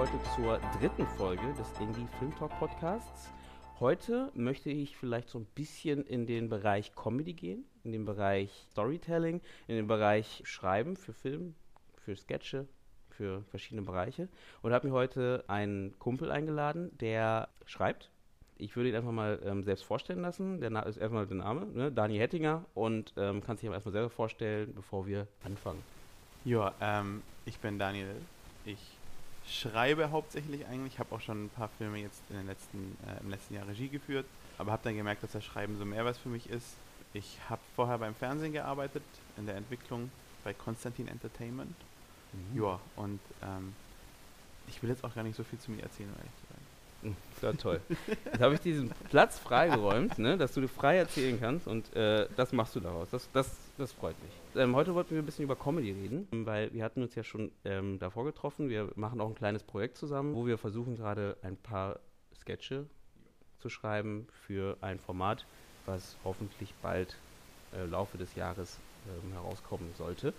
Heute zur dritten Folge des Indie Film Talk Podcasts. Heute möchte ich vielleicht so ein bisschen in den Bereich Comedy gehen, in den Bereich Storytelling, in den Bereich Schreiben für Film, für Sketche, für verschiedene Bereiche. Und habe mir heute einen Kumpel eingeladen, der schreibt. Ich würde ihn einfach mal ähm, selbst vorstellen lassen. Der Na ist erstmal der Name, ne? Dani Hettinger. Und ähm, sich aber erstmal selber vorstellen, bevor wir anfangen. Ja, ähm, ich bin Daniel. Ich schreibe hauptsächlich eigentlich. Ich habe auch schon ein paar Filme jetzt in den letzten, äh, im letzten Jahr Regie geführt, aber habe dann gemerkt, dass das Schreiben so mehr was für mich ist. Ich habe vorher beim Fernsehen gearbeitet, in der Entwicklung bei Konstantin Entertainment. Ja, und ähm, ich will jetzt auch gar nicht so viel zu mir erzählen, sein. Hm, Das war toll. Jetzt habe ich diesen Platz freigeräumt, ne, dass du frei erzählen kannst und äh, das machst du daraus. Das, das, das freut mich. Ähm, heute wollten wir ein bisschen über Comedy reden, weil wir hatten uns ja schon ähm, davor getroffen. Wir machen auch ein kleines Projekt zusammen, wo wir versuchen gerade ein paar Sketche zu schreiben für ein Format, was hoffentlich bald äh, im Laufe des Jahres ähm, herauskommen sollte.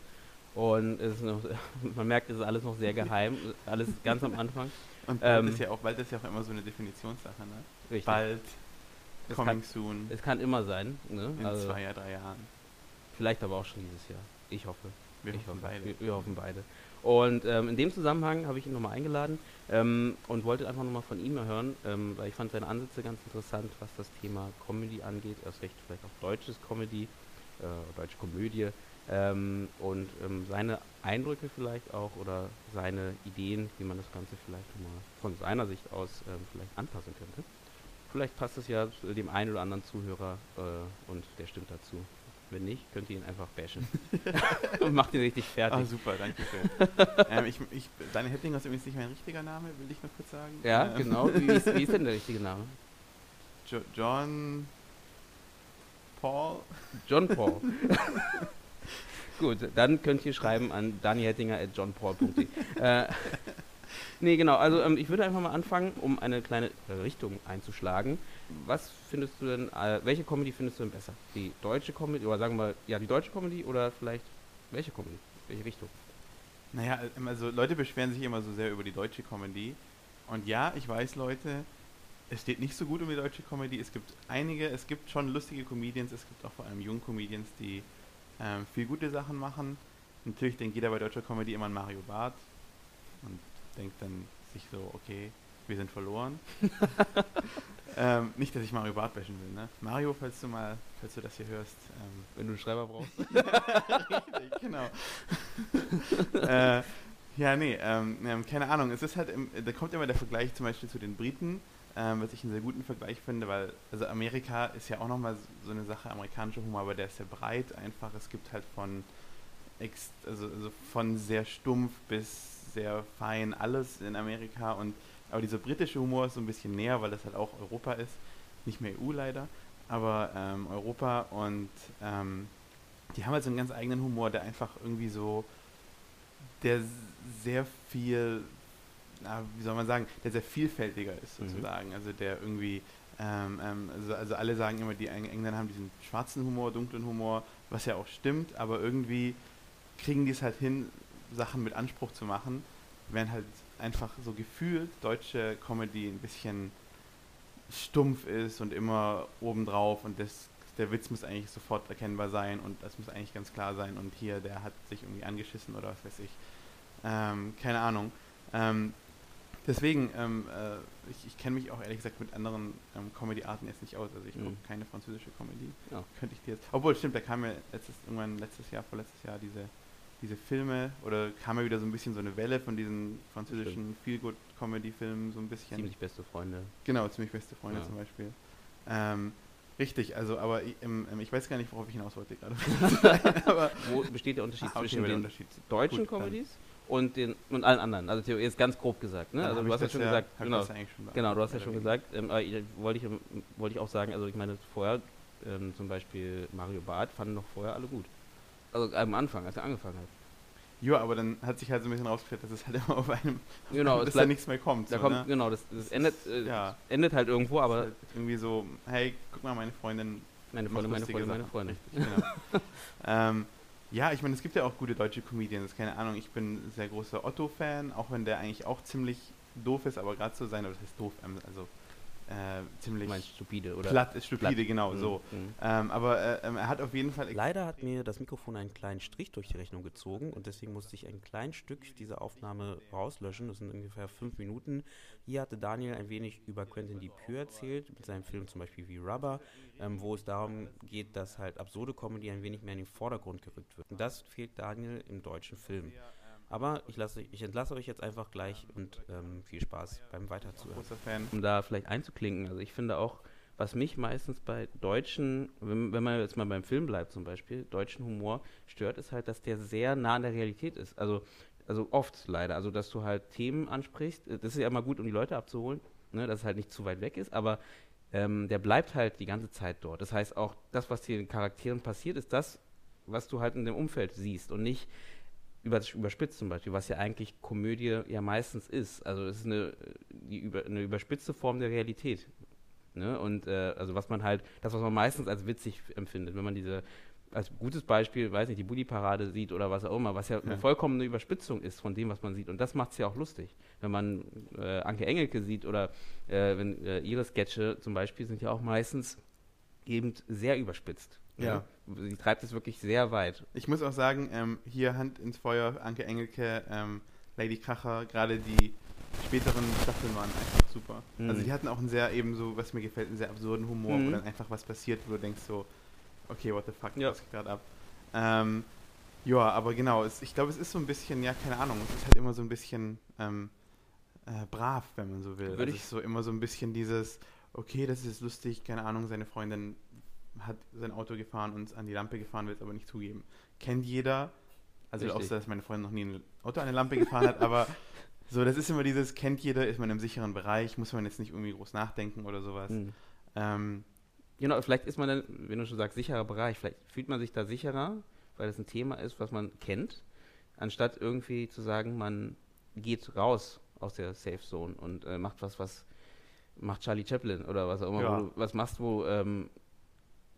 Und noch, man merkt, es ist alles noch sehr geheim, alles ganz am Anfang. Und bald, Ähm, ist ja auch, bald ist ja auch immer so eine Definitionssache, ne? Richtig. Bald, Es coming kann- soon, Es kann immer sein. Ne? in Also, zwei, drei Jahren. vielleicht aber auch schon dieses Jahr. Ich hoffe. Wir ich hoffen hoffe. beide. Wir, wir hoffen beide. Und ähm, in dem Zusammenhang habe ich ihn nochmal eingeladen ähm, und wollte einfach nochmal von ihm hören, ähm, weil ich fand seine Ansätze ganz interessant, was das Thema Comedy angeht, erst recht vielleicht auch deutsches Comedy, äh, deutsche Komödie ähm, und ähm, seine Eindrücke vielleicht auch oder seine Ideen, wie man das Ganze vielleicht mal von seiner Sicht aus ähm, vielleicht anpassen könnte. Vielleicht passt es ja dem einen oder anderen Zuhörer äh, und der stimmt dazu. Wenn nicht, könnt ihr ihn einfach bashen. und macht ihn richtig fertig. Ah, super, danke schön. ähm, ich, ich, Daniel Hettinger ist übrigens nicht mein richtiger Name, will ich nur kurz sagen. Ja, Ähm, genau. Wie ist, wie ist denn der richtige Name? Jo John Paul. John Paul. Gut, dann könnt ihr schreiben an danihettinger.johnpaul.de. äh, nee, genau. Also ähm, ich würde einfach mal anfangen, um eine kleine Richtung einzuschlagen. Was findest du denn, äh, welche Comedy findest du denn besser? Die deutsche Comedy, oder sagen wir, ja, die deutsche Comedy oder vielleicht welche Comedy? Welche Richtung? Naja, also Leute beschweren sich immer so sehr über die deutsche Comedy. Und ja, ich weiß, Leute, es steht nicht so gut um die deutsche Comedy. Es gibt einige, es gibt schon lustige Comedians, es gibt auch vor allem junge Comedians, die ähm, viel gute Sachen machen. Natürlich denkt jeder bei deutscher Comedy immer an Mario Barth und denkt dann sich so, okay, wir sind verloren. ähm, nicht, dass ich Mario Barth bashen will, ne? Mario, falls du mal, falls du das hier hörst, ähm, Wenn du einen Schreiber brauchst. Richtig, genau. äh, ja, nee, ähm, ähm, keine Ahnung. Es ist halt, im, da kommt immer der Vergleich zum Beispiel zu den Briten, ähm, was ich einen sehr guten Vergleich finde, weil, also Amerika ist ja auch nochmal so eine Sache, amerikanischer Humor, aber der ist sehr breit einfach. Es gibt halt von, also, also von sehr stumpf bis sehr fein alles in Amerika und aber dieser britische Humor ist so ein bisschen näher, weil das halt auch Europa ist, nicht mehr EU leider, aber ähm, Europa und ähm, die haben halt so einen ganz eigenen Humor, der einfach irgendwie so, der sehr viel, na, wie soll man sagen, der sehr vielfältiger ist Mhm. sozusagen. Also der irgendwie, ähm, also, also alle sagen immer, die Eng- Engländer haben diesen schwarzen Humor, dunklen Humor, was ja auch stimmt, aber irgendwie kriegen die es halt hin, Sachen mit Anspruch zu machen, während halt einfach so gefühlt deutsche Comedy ein bisschen stumpf ist und immer obendrauf und das, der Witz muss eigentlich sofort erkennbar sein und das muss eigentlich ganz klar sein und hier, der hat sich irgendwie angeschissen oder was weiß ich. Ähm, keine Ahnung. Ähm, deswegen, ähm, äh, ich, ich kenne mich auch ehrlich gesagt mit anderen ähm, Comedy-Arten jetzt nicht aus. Also ich Mhm. gucke keine französische Comedy. Ja. Könnte ich dir jetzt. Obwohl, stimmt, da kam ja letztes, irgendwann letztes Jahr, vorletztes Jahr diese, diese Filme oder kam ja wieder so ein bisschen so eine Welle von diesen französischen Feel-Good-Comedy-Filmen so ein bisschen. Ziemlich beste Freunde. Genau, ziemlich beste Freunde Ja. zum Beispiel. Ähm, richtig, also aber ich, ähm, ich weiß gar nicht, worauf ich hinaus wollte gerade. aber Wo besteht der Unterschied Ah, okay, zwischen den Unterschied. deutschen Gut, Comedies und den und allen anderen. Also jetzt ganz grob gesagt. Ne? Also du hast ja schon ja- gesagt, genau, schon genau, du hast ja schon gesagt. Ähm, wollte ich wollte ich auch sagen. Also ich meine vorher ähm, zum Beispiel Mario Barth fanden doch vorher alle gut. Also am Anfang, als er angefangen hat. Ja, aber dann hat sich halt so ein bisschen rausgestellt, dass es halt immer auf einem, Genau, dass da nichts mehr kommt. da so, kommt ne? genau, das, das endet, äh, ja. endet halt irgendwo, aber halt irgendwie so, hey, guck mal, meine Freundin meine Freunde, meine lustige Freunde, meine Sachen. Freunde. Richtig, genau. ähm, ja, ich meine, es gibt ja auch gute deutsche Comedians, keine Ahnung, ich bin ein sehr großer Otto-Fan, auch wenn der eigentlich auch ziemlich doof ist, aber gerade so sein, oder das heißt doof, ähm, also äh, Du ziemlich meinst stupide oder platt ist stupide, platt. genau, Mhm, so. mhm. Ähm, aber äh, ähm, er hat auf jeden Fall Leider hat mir das Mikrofon einen kleinen Strich durch die Rechnung gezogen und deswegen musste ich ein kleines Stück dieser Aufnahme rauslöschen. Das sind ungefähr fünf Minuten. Hier hatte Daniel ein wenig über Quentin Dupieux erzählt, mit seinem Film zum Beispiel wie Rubber, ähm, wo es darum geht, dass halt absurde Comedy ein wenig mehr in den Vordergrund gerückt wird. Und das fehlt Daniel im deutschen Film. Aber ich, lasse, ich entlasse euch jetzt einfach gleich und ähm, viel Spaß beim Weiterzuhören. großer Fan. um da vielleicht einzuklinken. Also ich finde auch, was mich meistens bei deutschen, wenn, wenn man jetzt mal beim Film bleibt zum Beispiel, deutschen Humor stört, ist halt, dass der sehr nah an der Realität ist. Also, also oft leider. Also dass du halt Themen ansprichst. Das ist ja immer gut, um die Leute abzuholen, ne, dass es halt nicht zu weit weg ist, aber ähm, der bleibt halt die ganze Zeit dort. Das heißt auch, das, was hier den Charakteren passiert, ist das, was du halt in dem Umfeld siehst und nicht überspitzt zum Beispiel, was ja eigentlich Komödie ja meistens ist. Also es ist eine, die über, eine überspitzte Form der Realität. Ne? Und äh, also was man halt, das, was man meistens als witzig empfindet, wenn man diese, als gutes Beispiel, weiß nicht, die Bulli-Parade sieht oder was auch immer, was ja, eine Ja. vollkommene Überspitzung ist von dem, was man sieht. Und das macht es ja auch lustig. Wenn man äh, Anke Engelke sieht oder äh, wenn äh, ihre Sketche zum Beispiel sind ja auch meistens eben sehr überspitzt. ne? Ja. Sie treibt es wirklich sehr weit. Ich muss auch sagen, ähm, hier Hand ins Feuer, Anke Engelke, ähm, Lady Kracher, gerade die späteren Staffeln waren einfach super. Mhm. Also die hatten auch einen sehr, eben so, was mir gefällt, einen sehr absurden Humor, Mhm. wo dann einfach was passiert, wo du denkst so, okay, what the fuck, Ja. was geht gerade ab? Ähm, ja, aber genau, es, ich glaube, es ist so ein bisschen, ja, keine Ahnung, es ist halt immer so ein bisschen ähm, äh, brav, wenn man so will. Würde also ich- es ist so immer so ein bisschen dieses, okay, das ist lustig, keine Ahnung, seine Freundin hat sein Auto gefahren und an die Lampe gefahren, will es aber nicht zugeben. Kennt jeder, also Richtig. außer dass meine Freundin noch nie ein Auto an eine Lampe gefahren hat, aber so, das ist immer dieses, kennt jeder, ist man im sicheren Bereich, muss man jetzt nicht irgendwie groß nachdenken oder sowas. Mhm. Ähm, Genau, vielleicht ist man dann, wenn du schon sagst, sicherer Bereich, vielleicht fühlt man sich da sicherer, weil es ein Thema ist, was man kennt, anstatt irgendwie zu sagen, man geht raus aus der Safe Zone und äh, macht was, was macht Charlie Chaplin oder was auch immer, Ja. du was machst, wo, ähm,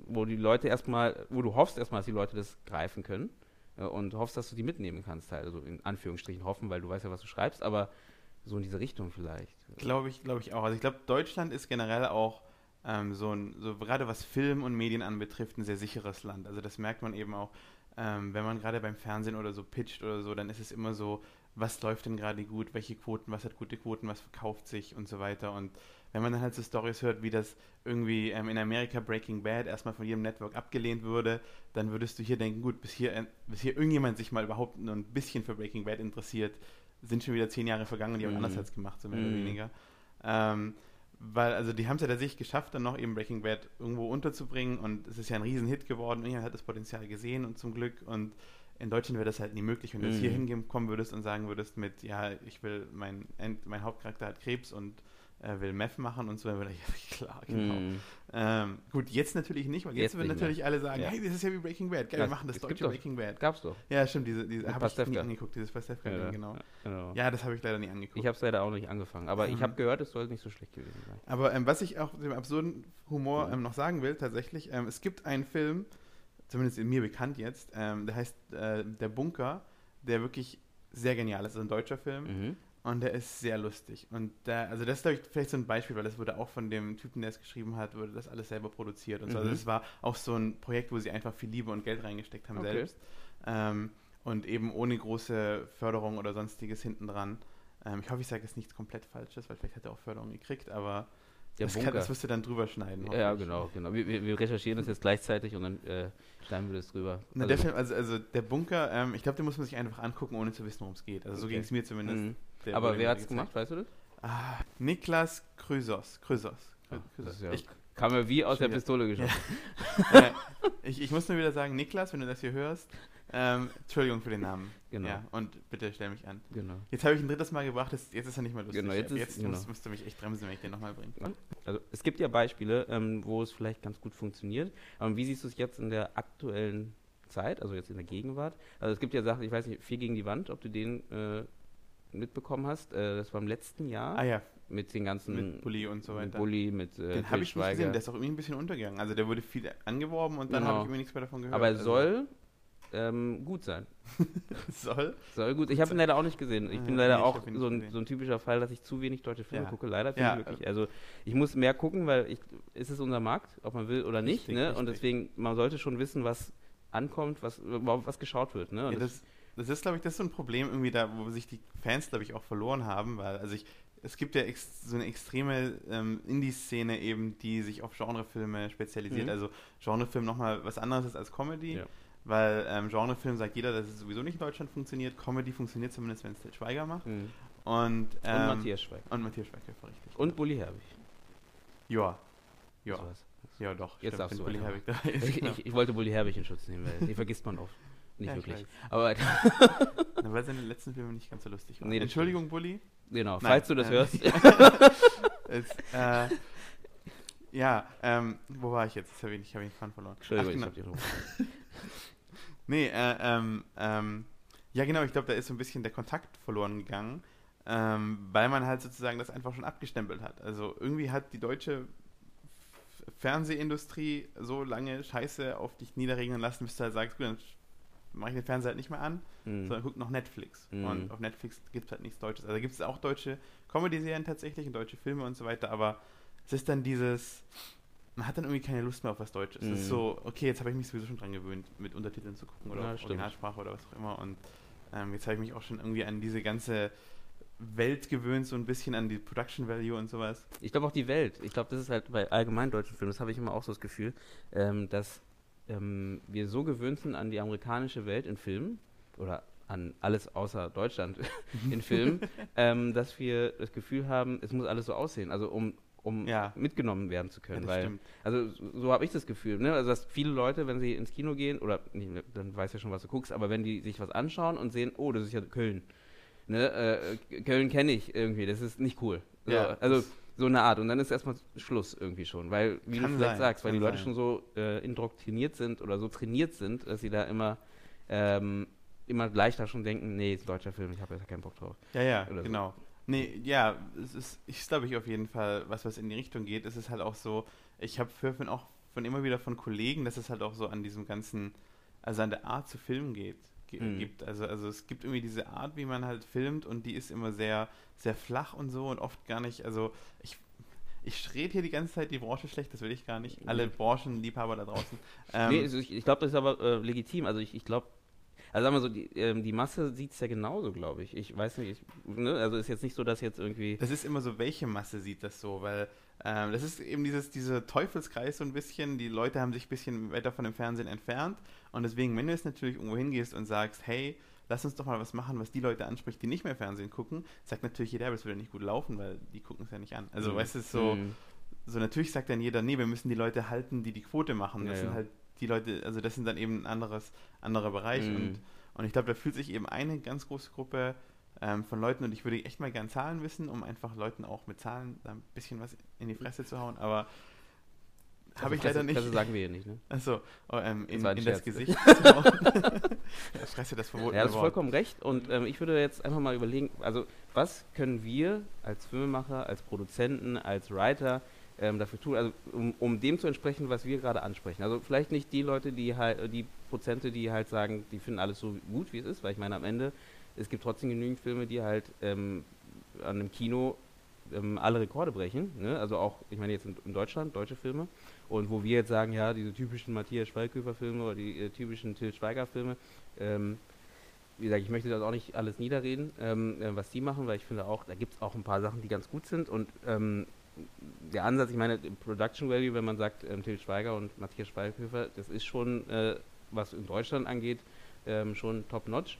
wo die Leute erstmal, wo du hoffst erstmal, dass die Leute das greifen können äh, und hoffst, dass du die mitnehmen kannst, halt. also in Anführungsstrichen hoffen, weil du weißt ja, was du schreibst, aber so in diese Richtung vielleicht. Glaube ich, glaube ich auch. Also ich glaube, Deutschland ist generell auch ähm, so ein, so gerade was Film und Medien anbetrifft, ein sehr sicheres Land. Also das merkt man eben auch, ähm, wenn man gerade beim Fernsehen oder so pitcht oder so, dann ist es immer so, was läuft denn gerade gut, welche Quoten, was hat gute Quoten, was verkauft sich und so weiter. Und wenn man dann halt so Stories hört, wie das irgendwie ähm, in Amerika Breaking Bad erstmal von jedem Network abgelehnt würde, dann würdest du hier denken, gut, bis hier, äh, bis hier irgendjemand sich mal überhaupt nur ein bisschen für Breaking Bad interessiert, sind schon wieder zehn Jahre vergangen und die haben Mhm. anders als gemacht, so mehr oder Mhm. weniger. Ähm, weil, also die haben es ja tatsächlich geschafft, dann noch eben Breaking Bad irgendwo unterzubringen und es ist ja ein Riesenhit geworden. Irgendjemand hat das Potenzial gesehen und zum Glück und in Deutschland wäre das halt nie möglich, wenn du jetzt Mhm. hier hinkommen würdest und sagen würdest mit, ja, ich will, mein, mein Hauptcharakter hat Krebs und äh, will Meth machen und so, dann würde ich, ja klar, genau. Mhm. Ähm, gut, jetzt natürlich nicht, weil jetzt, Jetzt würden nicht natürlich alle sagen, Ja. hey, das ist ja wie Breaking Bad, geil, Ja, wir machen das deutsche Breaking Bad. Gab's doch. Ja, stimmt, diese, diese habe ich nie angeguckt, dieses Pastewka, genau. genau. Ja, das habe ich leider nie angeguckt. Ich habe es leider auch nicht angefangen, aber ich Ähm. habe gehört, es soll nicht so schlecht gewesen sein. Aber ähm, was ich auch dem absurden Humor Ja. ähm, noch sagen will, tatsächlich, ähm, es gibt einen Film, zumindest in mir bekannt jetzt, ähm, der heißt äh, Der Bunker, der wirklich sehr genial ist. Das ist ein deutscher Film Mhm. Und der ist sehr lustig. Und der, also das ist, glaube ich, vielleicht so ein Beispiel, weil das wurde auch von dem Typen, der es geschrieben hat, wurde das alles selber produziert und so. Also Mhm. es war auch so ein Projekt, wo sie einfach viel Liebe und Geld reingesteckt haben Okay. selbst. Ähm, und eben ohne große Förderung oder sonstiges hinten dran. Ähm, ich hoffe, ich sage jetzt nichts komplett Falsches, weil vielleicht hat er auch Förderung gekriegt, aber Der das, kann, das wirst du dann drüber schneiden. Ja, genau, genau. Wir, wir, recherchieren das jetzt gleichzeitig und dann äh, schneiden wir das drüber. Na, der Film, also, also der Bunker, ähm, ich glaube, den muss man sich einfach angucken, ohne zu wissen, worum es geht. Also so Okay. ging es mir zumindest. Mhm. Der Aber wer hat's gezeigt. gemacht, weißt du das? Ah, Niklas Chrysos. Chrysos. Ah, das ist ja ich, Kam mir wie aus der Pistole geschossen. äh, ich, ich muss nur wieder sagen, Niklas, wenn du das hier hörst, ähm, Entschuldigung für den Namen. Genau. Ja, und bitte stell mich an. Genau. Jetzt habe ich ein drittes Mal gebracht, jetzt, jetzt ist er nicht mehr lustig. Genau, jetzt ist- jetzt genau. musst, musst du mich echt bremsen, wenn ich den nochmal bringe. Also es gibt ja Beispiele, ähm, wo es vielleicht ganz gut funktioniert. Aber wie siehst du es jetzt in der aktuellen Zeit, also jetzt in der Gegenwart? Also es gibt ja Sachen, ich weiß nicht, vier gegen die Wand, ob du den äh, mitbekommen hast. Äh, das war im letzten Jahr Ah ja, mit den ganzen mit Bulli und so mit weiter. Bulli, mit äh, den habe ich nicht gesehen, der ist auch irgendwie ein bisschen untergegangen. Also der wurde viel angeworben und dann Genau. habe ich irgendwie nichts mehr davon gehört. Aber er also, soll ähm, gut sein. soll? Soll gut. Ich habe ihn leider auch nicht gesehen. Ich Ah, bin leider nee, auch so ein, so ein typischer Fall, dass ich zu wenig deutsche Filme Ja. gucke. Leider Ja, ich wirklich. Also ich muss mehr gucken, weil ich, ist es unser Markt, ob man will oder nicht. Richtig, ne? Und deswegen, man sollte schon wissen, was ankommt, was was geschaut wird. Ne? Ja, das, das ist, glaube ich, das ist so ein Problem irgendwie da, wo sich die Fans, glaube ich, auch verloren haben, weil, also ich, es gibt ja so eine extreme ähm, Indie-Szene eben, die sich auf Genrefilme spezialisiert. Mhm. Also Genrefilm nochmal was anderes ist als Comedy, Ja. weil ähm, Genrefilm sagt jeder, dass es sowieso nicht in Deutschland funktioniert. Comedy funktioniert zumindest, wenn es Til Schweiger macht. Mhm. Und, ähm, Und Matthias Schweig. Und Matthias Schweighöfer, richtig. Und Bulli Herbig. Ja. Ja, ja doch. Jetzt darfst wenn du Bulli. Herbig da ist, Ich, ich, ich wollte Bulli Herbig in Schutz nehmen, weil die vergisst man oft. Nicht Ja, ich wirklich. Aber Na, weil seine letzten Filme nicht ganz so lustig waren. Nee, Entschuldigung, Bulli. genau, Nein, falls du das äh, hörst. Es, äh, ja, ähm, wo war ich jetzt? Jetzt habe ich, ich hab den Faden verloren. Entschuldigung, Ach, ich genau. hab die Ruhe. Nee, äh, ähm, ähm, ja genau, ich glaube, da ist so ein bisschen der Kontakt verloren gegangen, ähm, weil man halt sozusagen das einfach schon abgestempelt hat. Also irgendwie hat die deutsche Fernsehindustrie so lange Scheiße auf dich niederregnen lassen, bis du halt sagst, gut, dann mache ich den Fernseher halt nicht mehr an, Mhm. sondern guck noch Netflix. Mhm. Und auf Netflix gibt es halt nichts Deutsches. Also gibt es auch deutsche Comedy-Serien tatsächlich und deutsche Filme und so weiter, aber es ist dann dieses, man hat dann irgendwie keine Lust mehr auf was Deutsches. Es ist Mhm. so, okay, jetzt habe ich mich sowieso schon dran gewöhnt, mit Untertiteln zu gucken oder Ja, auf stimmt. Originalsprache oder was auch immer und ähm, jetzt habe ich mich auch schon irgendwie an diese ganze Welt gewöhnt, so ein bisschen an die Production Value und sowas. Ich glaube auch die Welt. Ich glaube, das ist halt bei allgemein deutschen Filmen, das habe ich immer auch so das Gefühl, ähm, dass ähm, wir so gewöhnt sind an die amerikanische Welt in Filmen oder an alles außer Deutschland in Filmen, ähm, dass wir das Gefühl haben, es muss alles so aussehen, also um, um Ja. mitgenommen werden zu Ja, können. das weil, stimmt. also so, so habe ich das Gefühl, ne? Also dass viele Leute, wenn sie ins Kino gehen, oder nicht, dann weißt du ja schon, was du guckst, aber wenn die sich was anschauen und sehen, oh, das ist ja Köln. Ne? Äh, Köln kenne ich irgendwie, das ist nicht cool. So, Ja, also so eine Art. Und dann ist erstmal Schluss irgendwie schon. Weil, wie Kann du vielleicht sein, sagst, weil die Leute sein. schon so äh, indoktriniert sind oder so trainiert sind, dass sie da immer, ähm, immer leichter schon denken, nee, ist ein deutscher Film, ich habe jetzt keinen Bock drauf. Ja, ja, Oder so. genau. Nee, ja, es ist, ich glaube ich auf jeden Fall, was was in die Richtung geht. Es ist halt auch so, ich habe von auch von immer wieder von Kollegen, dass es halt auch so an diesem ganzen, also an der Art zu filmen geht, ge Mhm. gibt. Also, also es gibt irgendwie diese Art, wie man halt filmt und die ist immer sehr, sehr flach und so und oft gar nicht, also ich ich rede hier die ganze Zeit die Branche schlecht, das will ich gar nicht. Alle Mhm. Branchenliebhaber da draußen. Ähm, nee, also ich, ich glaube, das ist aber äh, legitim. Also ich, ich glaube, also sagen wir so, die, ähm, die Masse sieht es ja genauso, glaube ich. Ich weiß nicht, ich, ne? also ist jetzt nicht so, dass jetzt irgendwie. Das ist immer so, welche Masse sieht das so, weil ähm, das ist eben dieses, dieser Teufelskreis so ein bisschen, die Leute haben sich ein bisschen weiter von dem Fernsehen entfernt und deswegen, wenn du jetzt natürlich irgendwo hingehst und sagst, hey, lass uns doch mal was machen, was die Leute anspricht, die nicht mehr Fernsehen gucken, sagt natürlich jeder, aber es würde nicht gut laufen, weil die gucken es ja nicht an. Also Mhm. weißt du, so, Mhm. so natürlich sagt dann jeder, nee, wir müssen die Leute halten, die die Quote machen. Das Ja, sind ja. halt die Leute, also das sind dann eben ein anderes, anderer Bereich Mhm. und, und ich glaube, da fühlt sich eben eine ganz große Gruppe ähm, von Leuten und ich würde echt mal gern Zahlen wissen, um einfach Leuten auch mit Zahlen ein bisschen was in die Fresse zu hauen, aber habe Also ich leider Fresse- nicht. Fresse sagen wir hier nicht, ne? Achso, oh, ähm, Das in, ein in das. Gesicht zu hauen. Ja, Fresse, das verbotene Ja, das ist vollkommen recht. Und ähm, ich würde jetzt einfach mal überlegen, also was können wir als Filmemacher, als Produzenten, als Writer ähm, dafür tun, also um, um dem zu entsprechen, was wir gerade ansprechen. Also vielleicht nicht die Leute, die halt, die Prozente, die halt sagen, die finden alles so gut, wie es ist, weil ich meine, am Ende, es gibt trotzdem genügend Filme, die halt ähm, an einem Kino ähm, alle Rekorde brechen. Ne? Also auch, ich meine jetzt in, in Deutschland, deutsche Filme. Und wo wir jetzt sagen, ja, diese typischen Matthias Schweighöfer-Filme oder die äh, typischen Till Schweiger-Filme, ähm, wie gesagt, ich möchte das auch nicht alles niederreden, ähm, äh, was die machen, weil ich finde auch, da gibt es auch ein paar Sachen, die ganz gut sind. Und ähm, der Ansatz, ich meine, Production Value, wenn man sagt, ähm, Till Schweiger und Matthias Schweighöfer, das ist schon, äh, was in Deutschland angeht, ähm, schon top-notch.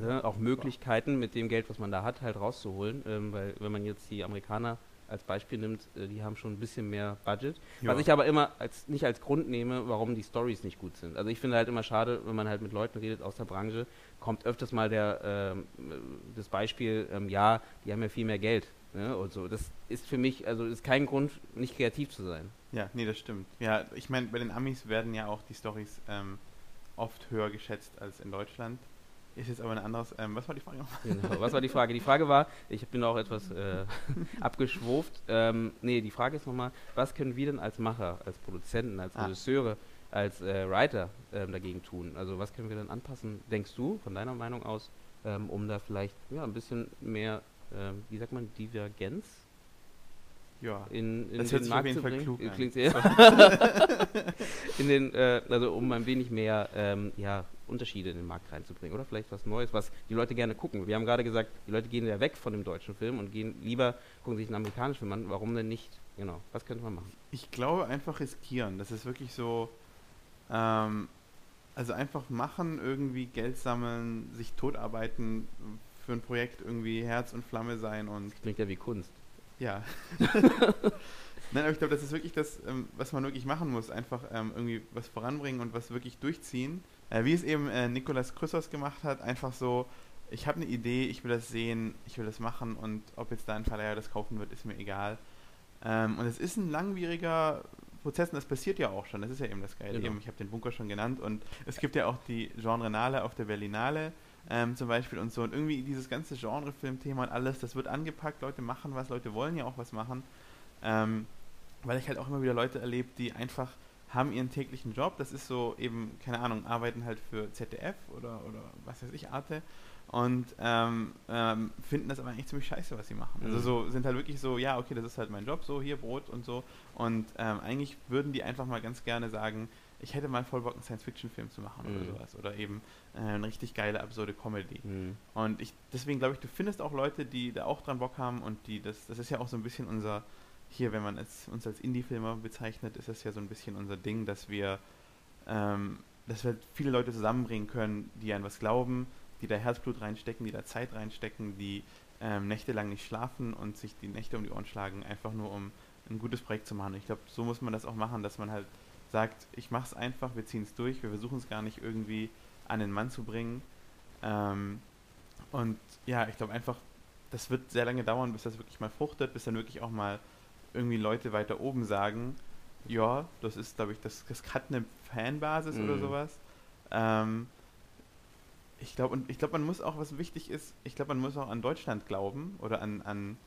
Ja, auch Möglichkeiten mit dem Geld, was man da hat, halt rauszuholen. Ähm, weil wenn man jetzt die Amerikaner als Beispiel nimmt, äh, die haben schon ein bisschen mehr Budget. Ja. Was ich aber immer als, nicht als Grund nehme, warum die Stories nicht gut sind. Also ich finde halt immer schade, wenn man halt mit Leuten redet aus der Branche, kommt öfters mal der, ähm, äh, das Beispiel, ähm, ja, die haben ja viel mehr Geld. Ne? Und so. Das ist für mich, also ist kein Grund, nicht kreativ zu sein. Ja, nee, das stimmt. Ja, ich meine, bei den Amis werden ja auch die Stories ähm, oft höher geschätzt als in Deutschland. Ist jetzt aber ein anderes. Ähm, was war die Frage nochmal? Genau. Was war die Frage? Die Frage war, ich bin auch etwas äh, abgeschwuft. Ähm, nee, die Frage ist nochmal, was können wir denn als Macher, als Produzenten, als Ah. Regisseure, als äh, Writer ähm, dagegen tun? Also was können wir denn anpassen, denkst du, von deiner Meinung aus, ähm, um da vielleicht ja, ein bisschen mehr, ähm, wie sagt man, Divergenz Ja. in, in Das den hört sich auf jeden Fall klug an. Klingt sehr in den, äh, also um ein wenig mehr ähm, ja, Unterschiede in den Markt reinzubringen oder vielleicht was Neues, was die Leute gerne gucken. Wir haben gerade gesagt, die Leute gehen ja weg von dem deutschen Film und gehen lieber gucken sich einen amerikanischen Film an. Warum denn nicht? Genau, was könnte man machen? Ich glaube einfach riskieren. Das ist wirklich so. Ähm, also einfach machen, irgendwie Geld sammeln, sich totarbeiten, für ein Projekt irgendwie Herz und Flamme sein und Klingt ja wie Kunst. ja. Nein, aber ich glaube, das ist wirklich das, ähm, was man wirklich machen muss. Einfach ähm, irgendwie was voranbringen und was wirklich durchziehen. Äh, wie es eben äh, Nikolas Chrysos gemacht hat, einfach so, ich habe eine Idee, ich will das sehen, ich will das machen und ob jetzt da ein Verleiher das kaufen wird, ist mir egal. Ähm, und es ist ein langwieriger Prozess und das passiert ja auch schon. Das ist ja eben das Geile. Genau. Eben, ich habe den Bunker schon genannt und es gibt ja auch die Genrenale auf der Berlinale ähm, zum Beispiel und so. Und irgendwie dieses ganze Genrefilmthema und alles, das wird angepackt, Leute machen was, Leute wollen ja auch was machen. Ähm, weil ich halt auch immer wieder Leute erlebe, die einfach haben ihren täglichen Job. Das ist so eben, keine Ahnung, arbeiten halt für ZDF oder, oder was weiß ich, Arte und ähm, ähm, finden das aber eigentlich ziemlich scheiße, was sie machen. Also Mhm. so sind halt wirklich so, ja, okay, das ist halt mein Job, so hier Brot und so. Und ähm, eigentlich würden die einfach mal ganz gerne sagen, ich hätte mal voll Bock, einen Science-Fiction-Film zu machen Mhm. oder sowas. Oder eben eine richtig geile, absurde Comedy. Hm. Und ich, deswegen glaube ich, du findest auch Leute, die da auch dran Bock haben und die, das, das ist ja auch so ein bisschen unser, hier, wenn man es, uns als Indie-Filmer bezeichnet, ist das ja so ein bisschen unser Ding, dass wir, ähm, dass wir viele Leute zusammenbringen können, die an was glauben, die da Herzblut reinstecken, die da Zeit reinstecken, die ähm, nächtelang nicht schlafen und sich die Nächte um die Ohren schlagen, einfach nur um ein gutes Projekt zu machen. Ich glaube, so muss man das auch machen, dass man halt sagt, ich mache es einfach, wir ziehen es durch, wir versuchen es gar nicht irgendwie an den Mann zu bringen. Ähm, und ja, ich glaube einfach, das wird sehr lange dauern, bis das wirklich mal fruchtet, bis dann wirklich auch mal irgendwie Leute weiter oben sagen, ja, das ist, glaube ich, das, das hat eine Fanbasis oder Mhm. sowas. Ähm, ich glaube, und ich glaube, man muss auch, was wichtig ist, ich glaube, man muss auch an Deutschland glauben oder an, an,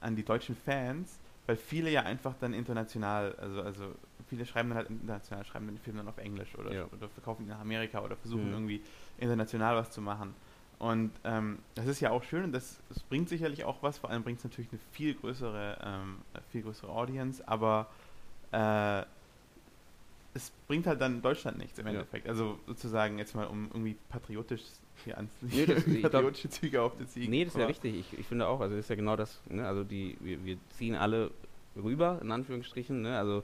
an die deutschen Fans, weil viele ja einfach dann international, also, also viele schreiben dann halt international, schreiben dann die Filme dann auf Englisch oder, Ja. oder verkaufen die nach Amerika oder versuchen Mhm. irgendwie international was zu machen. Und ähm, das ist ja auch schön und das, das bringt sicherlich auch was, vor allem bringt es natürlich eine viel größere, ähm, viel größere Audience, aber äh, es bringt halt dann Deutschland nichts im Ja. Endeffekt. Also sozusagen jetzt mal, um irgendwie patriotisch hier an Nee, das- patriotische Züge aufzuziehen. Nee, das ist ja richtig. Ich, ich finde auch, also das ist ja genau das, ne? Also die, wir, wir ziehen alle rüber, in Anführungsstrichen, ne? Also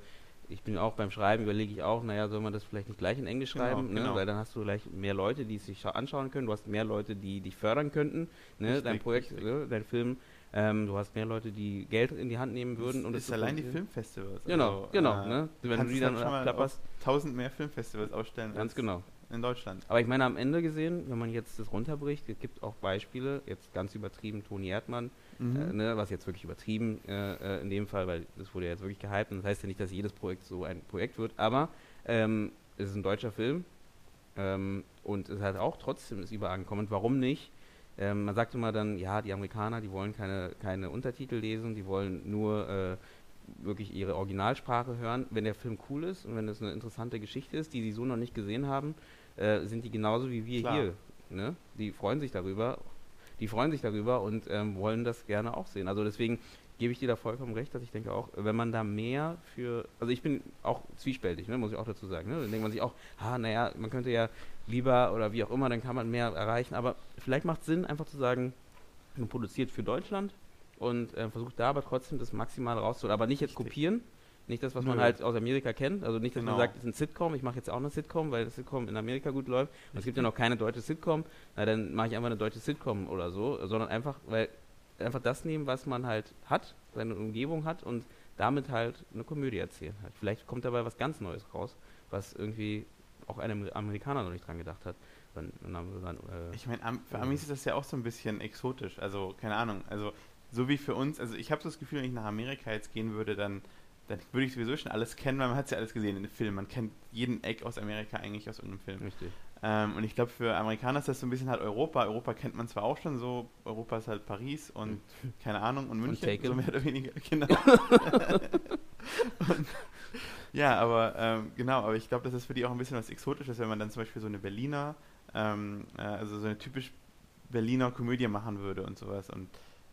ich bin auch beim Schreiben, überlege ich auch, naja, soll man das vielleicht nicht gleich in Englisch Genau, schreiben, ne? genau. Weil dann hast du gleich mehr Leute, die es sich scha- anschauen können, du hast mehr Leute, die dich fördern könnten, ne? Richtig, Dein Projekt, ne? dein Film. Ähm, du hast mehr Leute, die Geld in die Hand nehmen würden. Das und ist zu allein die. Filmfestivals. Genau, Also, genau, äh, ne? Wenn du die dann abklapperst. auf tausend mehr Filmfestivals ausstellen Ganz genau. In Deutschland. Aber ich meine, am Ende gesehen, wenn man jetzt das runterbricht, es gibt auch Beispiele, jetzt ganz übertrieben Toni Erdmann, Mhm. äh, ne, was jetzt wirklich übertrieben äh, äh, in dem Fall, weil das wurde ja jetzt wirklich gehypt und das heißt ja nicht, dass jedes Projekt so ein Projekt wird, aber ähm, es ist ein deutscher Film ähm, und es hat auch trotzdem ist überall angekommen. Und warum nicht? Ähm, man sagt immer dann, ja, die Amerikaner, die wollen keine, keine Untertitel lesen, die wollen nur äh, wirklich ihre Originalsprache hören. Wenn der Film cool ist und wenn es eine interessante Geschichte ist, die sie so noch nicht gesehen haben, äh, sind die genauso wie wir Klar. hier. Ne? Die freuen sich darüber. Die freuen sich darüber und ähm, wollen das gerne auch sehen. Also deswegen gebe ich dir da vollkommen recht, dass ich denke auch, wenn man da mehr für, also ich bin auch zwiespältig, ne, muss ich auch dazu sagen. Ne? Dann denkt man sich auch, ah, naja, man könnte ja lieber oder wie auch immer, dann kann man mehr erreichen. Aber vielleicht macht es Sinn, einfach zu sagen, man produziert für Deutschland und äh, versucht da aber trotzdem das Maximale rauszuholen. Aber nicht jetzt kopieren, nicht das, was man Nö. halt aus Amerika kennt. Also nicht, dass man Genau. sagt, es ist ein Sitcom, ich mache jetzt auch eine Sitcom, weil das Sitcom in Amerika gut läuft. Und es gibt ja noch keine deutsche Sitcom, na dann mache ich einfach eine deutsche Sitcom oder so, sondern einfach, weil einfach das nehmen, was man halt hat, seine Umgebung hat und damit halt eine Komödie erzählen halt. Vielleicht kommt dabei was ganz Neues raus, was irgendwie auch ein Amerikaner noch nicht dran gedacht hat. Dann, dann, äh, ich meine, für Amis ist das ja auch so ein bisschen exotisch. Also, keine Ahnung. Also, so wie für uns, also ich habe so das Gefühl, wenn ich nach Amerika jetzt gehen würde, dann, dann würde ich sowieso schon alles kennen, weil man hat es ja alles gesehen in den Filmen. Man kennt jeden Eck aus Amerika eigentlich aus irgendeinem Film. Richtig. Ähm, und ich glaube, für Amerikaner ist das so ein bisschen halt Europa. Europa kennt man zwar auch schon so, Europa ist halt Paris und keine Ahnung und München, und so mehr oder weniger, genau. und, ja, aber ähm, genau, aber ich glaube, das ist für die auch ein bisschen was Exotisches, wenn man dann zum Beispiel so eine Berliner, ähm, äh, also so eine typisch Berliner Komödie machen würde und sowas. Und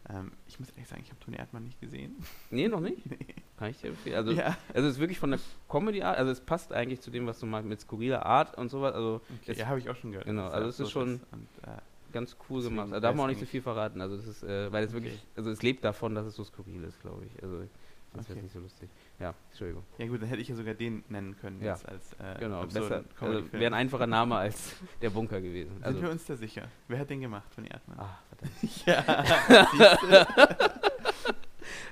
ähm, ich muss ehrlich sagen, ich habe Toni Erdmann nicht gesehen. Nee, noch nicht? Nee. Kann ich dir empfehlen. Also, ja. also es ist wirklich von der Comedy-Art, also es passt eigentlich zu dem, was du magst, mit skurriler Art und sowas. Also okay, ja, habe ich auch schon gehört. Genau, also es ist schon und, äh, ganz cool gemacht. Da darf man auch nicht so viel verraten. Also das ist, äh, weil es okay. wirklich, also es lebt davon, dass es so skurril ist, glaube ich. Also das okay. nicht so lustig. Ja, Entschuldigung. Ja gut, dann hätte ich ja sogar den nennen können. Ja. als, äh, genau, besser. Also wäre ein einfacher Name als der Bunker gewesen. Also Sind wir uns da sicher? Wer hat den gemacht von Erdmann? Ah, ja,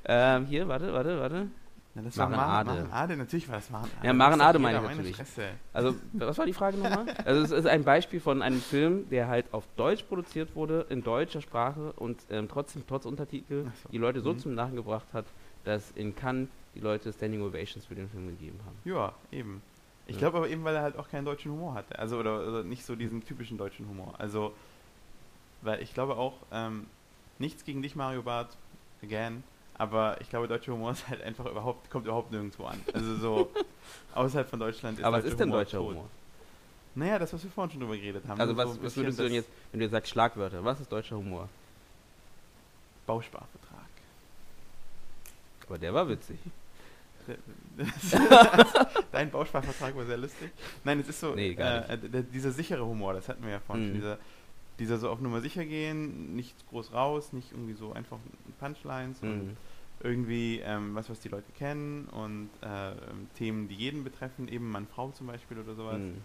ähm, hier, warte, warte, warte. Na, das Maren war Ade. Maren Ade, natürlich war das Maren Ade. Ja, Maren Ade meine ich natürlich. Fresse. Also, was war die Frage nochmal? Also, es ist ein Beispiel von einem Film, der halt auf Deutsch produziert wurde, in deutscher Sprache und ähm, trotzdem, trotz Untertitel, so. die Leute so mhm. zum Lachen gebracht hat, dass in Cannes die Leute Standing Ovations für den Film gegeben haben. Ja, eben. Ich ja. glaube aber eben, weil er halt auch keinen deutschen Humor hatte. Also, oder, oder, nicht so diesen typischen deutschen Humor. Also, weil ich glaube auch, ähm, nichts gegen dich, Mario Barth, again, aber ich glaube, deutscher Humor ist halt einfach überhaupt, kommt überhaupt nirgendwo an. Also so außerhalb von Deutschland ist Aber was ist denn Humor deutscher tot. Humor? Naja, das, was wir vorhin schon drüber geredet haben. Also was, so was würdest du denn jetzt, wenn du jetzt sagst Schlagwörter, was ist deutscher Humor? Bausparvertrag. Aber der war witzig. Dein Bausparvertrag war sehr lustig. Nein, es ist so, nee, äh, dieser sichere Humor, das hatten wir ja vorhin. Mhm. Dieser, dieser so auf Nummer sicher gehen, nicht groß raus, nicht irgendwie so einfach Punchlines mhm. und irgendwie ähm, was, was die Leute kennen und äh, Themen, die jeden betreffen, eben Mann, Frau zum Beispiel oder sowas. Mhm.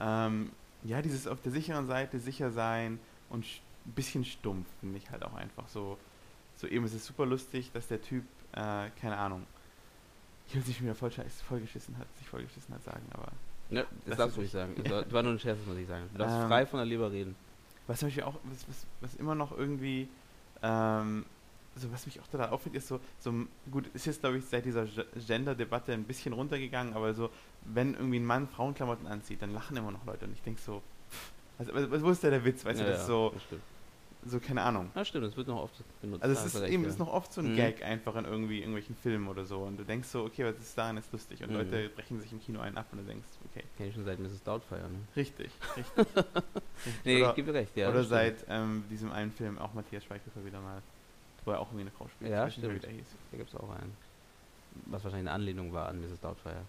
Ähm, ja, dieses auf der sicheren Seite sicher sein und ein bisschen stumpf, finde ich halt auch einfach so. So eben, es ist super lustig, dass der Typ, äh, keine Ahnung, ich will sich wieder voll, voll geschissen hat, sich voll geschissen hat sagen, aber. Ja, das, das darfst du nicht sagen. Das war nur ein Scherz, muss ich sagen. Du darfst ähm, frei von der Leber reden was zum Beispiel auch, was, was, was immer noch irgendwie, ähm, so was mich auch total auffällt, ist so, so gut, ist jetzt glaube ich seit dieser Gender-Debatte ein bisschen runtergegangen, aber so, wenn irgendwie ein Mann Frauenklamotten anzieht, dann lachen immer noch Leute und ich denke so, was, was, wo ist da der Witz, weißt ja, du, das ja, so, das so, keine Ahnung. Ja, stimmt, das wird noch oft benutzt. Also es ist eben, ja. ist noch oft so ein mhm. Gag einfach in irgendwie irgendwelchen Filmen oder so und du denkst so, okay, was ist daran jetzt lustig und mhm. Leute brechen sich im Kino einen ab und du denkst, okay. Kenn ich schon seit Mrs. Doubtfire, ne? Richtig, richtig. Nee, oder, ich gebe recht, ja. Oder seit ähm, diesem einen Film, auch Matthias Schweighöfer wieder mal, wo er auch irgendwie eine Frau spielt. Ja, stimmt. Nicht, wie. Da gibt es auch einen. Was wahrscheinlich eine Anlehnung war an Mrs. Doubtfire.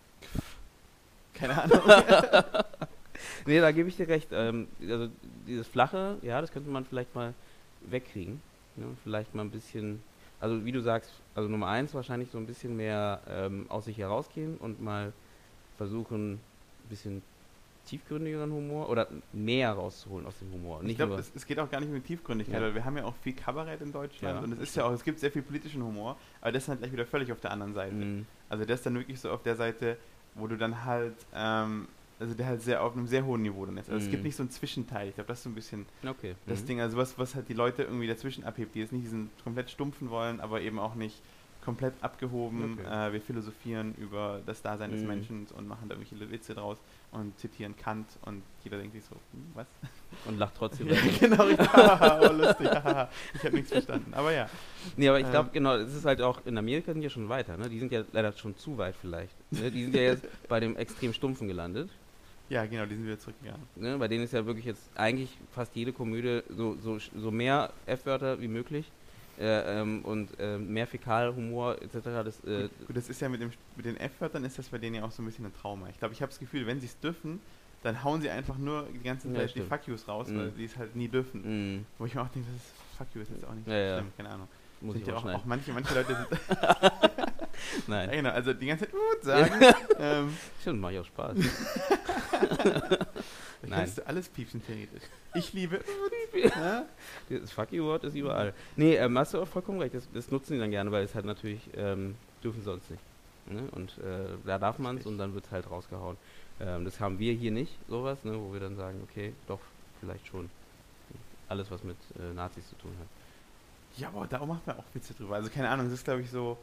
Keine Ahnung. nee, da gebe ich dir recht. Ähm, also dieses Flache, ja, das könnte man vielleicht mal wegkriegen. Ne? Vielleicht mal ein bisschen, also wie du sagst, also Nummer eins wahrscheinlich so ein bisschen mehr ähm, aus sich herausgehen und mal versuchen, ein bisschen tiefgründigeren Humor oder mehr rauszuholen aus dem Humor. ich glaube, es, es, geht auch gar nicht um die Tiefgründigkeit, ja. weil wir haben ja auch viel Kabarett in Deutschland ja, und es ist ja auch, es gibt sehr viel politischen Humor, aber das ist halt gleich wieder völlig auf der anderen Seite. Mhm. Also der ist dann wirklich so auf der Seite, wo du dann halt ähm, also der halt sehr auf einem sehr hohen Niveau dann ist. Also mhm. es gibt mhm. nicht so einen Zwischenteil. Ich glaube, das ist so ein bisschen okay. das mhm. Ding, also was, was halt die Leute irgendwie dazwischen abhebt, die jetzt nicht diesen komplett stumpfen wollen, aber eben auch nicht komplett abgehoben. Okay. Äh, wir philosophieren über das Dasein mhm. des Menschen und machen da irgendwelche Witze draus und zitieren Kant und jeder denkt sich so, hm, was? Und lacht trotzdem. ja, genau, oh, lustig, ich habe nichts verstanden, aber ja. Nee, aber ich glaube, ähm. genau, es ist halt auch, in Amerika sind ja schon weiter, ne? die sind ja leider schon zu weit vielleicht. Ne? Die sind ja jetzt bei dem extrem Stumpfen gelandet. Ja, genau, die sind wieder zurückgegangen. Ne, bei denen ist ja wirklich jetzt eigentlich fast jede Komödie so, so, so mehr F-Wörter wie möglich. Äh, ähm, und äh, mehr Fäkalhumor etc. Das, äh gut, das ist ja mit, dem, mit den F-Wörtern ist das bei denen ja auch so ein bisschen ein Trauma. Ich glaube, ich habe das Gefühl, wenn sie es dürfen, dann hauen sie einfach nur die ganze Zeit ja, die Fuck Yous raus, mhm. weil sie es halt nie dürfen. Mhm. Wo ich mir auch denke, das ist Fuck You ist jetzt auch nicht ja, schlimm, ja. keine Ahnung. Muss sind ja auch, auch, manche, manche Leute sind. Nein. Ja, genau, also die ganze Zeit gut sagen. ähm, Stimmt, mache ich auch Spaß. Nein. Kannst du alles piepsen theoretisch. Ich liebe. Ja? Das Fuck You-Wort ist überall. Nee, ähm, hast du auch vollkommen recht. Das, das, nutzen die dann gerne, weil es halt natürlich, ähm, dürfen sonst nicht. Ne? Und äh, da darf man es und dann wird es halt rausgehauen. Ähm, das haben wir hier nicht, sowas, ne? wo wir dann sagen, okay, doch, vielleicht schon. Alles, was mit äh, Nazis zu tun hat. Ja, aber da macht man auch Witze drüber. Also keine Ahnung, das ist glaube ich so.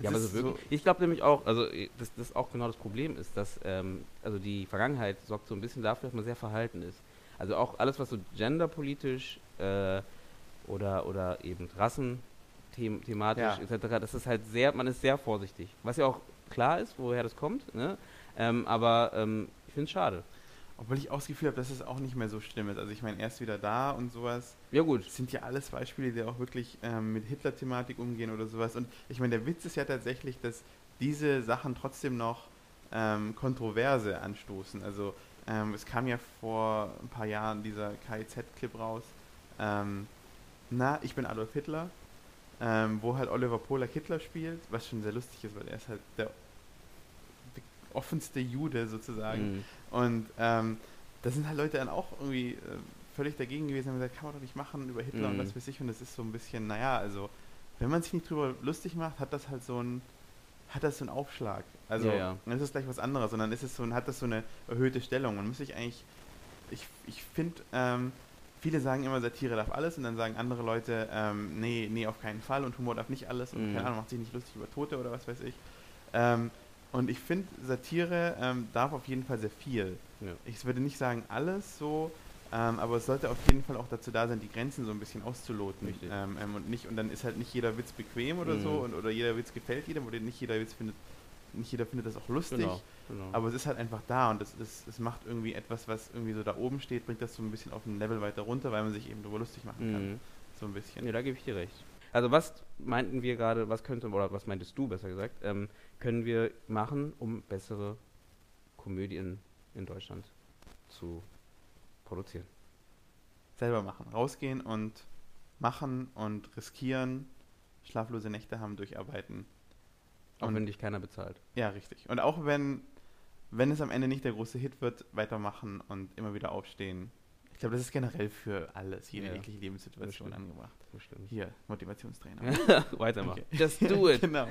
Ja, aber so wirklich. So ich glaube nämlich auch, also das, das auch genau das Problem ist, dass ähm, also die Vergangenheit sorgt so ein bisschen dafür, dass man sehr verhalten ist. Also auch alles, was so genderpolitisch äh, oder oder eben Rassen them thematisch ja. etc. Das ist halt sehr, man ist sehr vorsichtig. Was ja auch klar ist, woher das kommt. Ne? Ähm, aber ähm, ich finde es schade. Obwohl ich auch das Gefühl habe, dass es auch nicht mehr so schlimm ist. Also ich meine, erst wieder da und sowas. Ja gut. Sind ja alles Beispiele, die auch wirklich ähm, mit Hitler-Thematik umgehen oder sowas. Und ich meine, der Witz ist ja tatsächlich, dass diese Sachen trotzdem noch ähm, Kontroverse anstoßen. Also ähm, es kam ja vor ein paar Jahren dieser KIZ-Clip raus. Ähm, na, ich bin Adolf Hitler. Ähm, wo halt Oliver Pola Hitler spielt, was schon sehr lustig ist, weil er ist halt der offenste Jude sozusagen. Mhm. Und ähm, da sind halt Leute dann auch irgendwie äh, völlig dagegen gewesen und gesagt, kann man doch nicht machen über Hitler mhm. und das weiß ich. Und das ist so ein bisschen, naja, also wenn man sich nicht drüber lustig macht, hat das halt so ein hat das so einen Aufschlag. Also ja, ja. dann ist es gleich was anderes, sondern ist es so, hat das so eine erhöhte Stellung. Man muss sich eigentlich, ich, ich finde, ähm, viele sagen immer, Satire darf alles und dann sagen andere Leute, ähm, nee, nee, auf keinen Fall und Humor darf nicht alles und mhm. keine Ahnung, macht sich nicht lustig über Tote oder was weiß ich. Ähm, und ich finde, Satire ähm, darf auf jeden Fall sehr viel. Ja. Ich würde nicht sagen alles so, ähm, aber es sollte auf jeden Fall auch dazu da sein, die Grenzen so ein bisschen auszuloten. Ähm, ähm, und nicht und dann ist halt nicht jeder Witz bequem oder mhm. so und, oder jeder Witz gefällt jedem oder nicht jeder Witz findet nicht jeder findet das auch lustig. Genau, genau. Aber es ist halt einfach da und es, es, es macht irgendwie etwas, was irgendwie so da oben steht, bringt das so ein bisschen auf ein Level weiter runter, weil man sich eben darüber lustig machen kann. Mhm. So ein bisschen. Ja, da gebe ich dir recht. Also was meinten wir gerade, was könnte, oder was meintest du besser gesagt, ähm, können wir machen, um bessere Komödien in Deutschland zu produzieren? Selber machen. Rausgehen und machen und riskieren, schlaflose Nächte haben, durcharbeiten. Auch und wenn dich keiner bezahlt. Ja, richtig. Und auch wenn, wenn es am Ende nicht der große Hit wird, weitermachen und immer wieder aufstehen glaube, das ist generell für alles, jede ja. jegliche Lebenssituation angebracht. Bestimmt. Hier, Motivationstrainer. Weitermachen. Okay. Just do it. genau.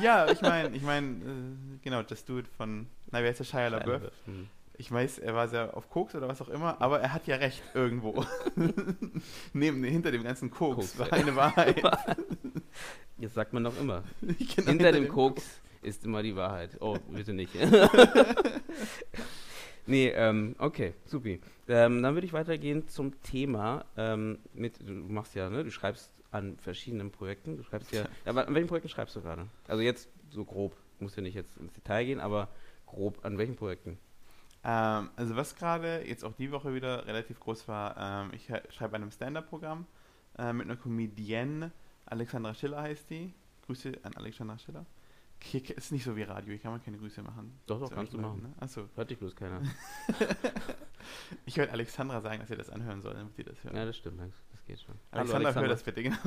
Ja, ich meine, ich meine, äh, genau, Just do it von, na, wie heißt der Shia LaBeouf? Hm. Ich weiß, er war sehr auf Koks oder was auch immer, aber er hat ja recht irgendwo. Neben, hinter dem ganzen Koks, Koks war eine Wahrheit. Jetzt sagt man doch immer. Genau, hinter, hinter, dem, dem Koks, Koks ist immer die Wahrheit. Oh, bitte nicht. Nee, ähm, okay, supi. Ähm, dann würde ich weitergehen zum Thema. Ähm, mit, du machst ja, ne, du schreibst an verschiedenen Projekten. Du schreibst ja. Aber an welchen Projekten schreibst du gerade? Also jetzt so grob. Muss ja nicht jetzt ins Detail gehen, aber grob an welchen Projekten? Ähm, also was gerade jetzt auch die Woche wieder relativ groß war, ähm, ich schreibe an einem Stand-up-Programm äh, mit einer Comedienne. Alexandra Schiller heißt die. Grüße an Alexandra Schiller. Hier ist nicht so wie Radio, hier kann man keine Grüße machen. Doch, doch, kannst du machen. Ne? Achso. Hört dich bloß keiner. ich wollte Alexandra sagen, dass ihr das anhören soll, damit ihr das hört. Ja, das stimmt, das geht schon. Alexandra, Hallo, hör das bitte, genau.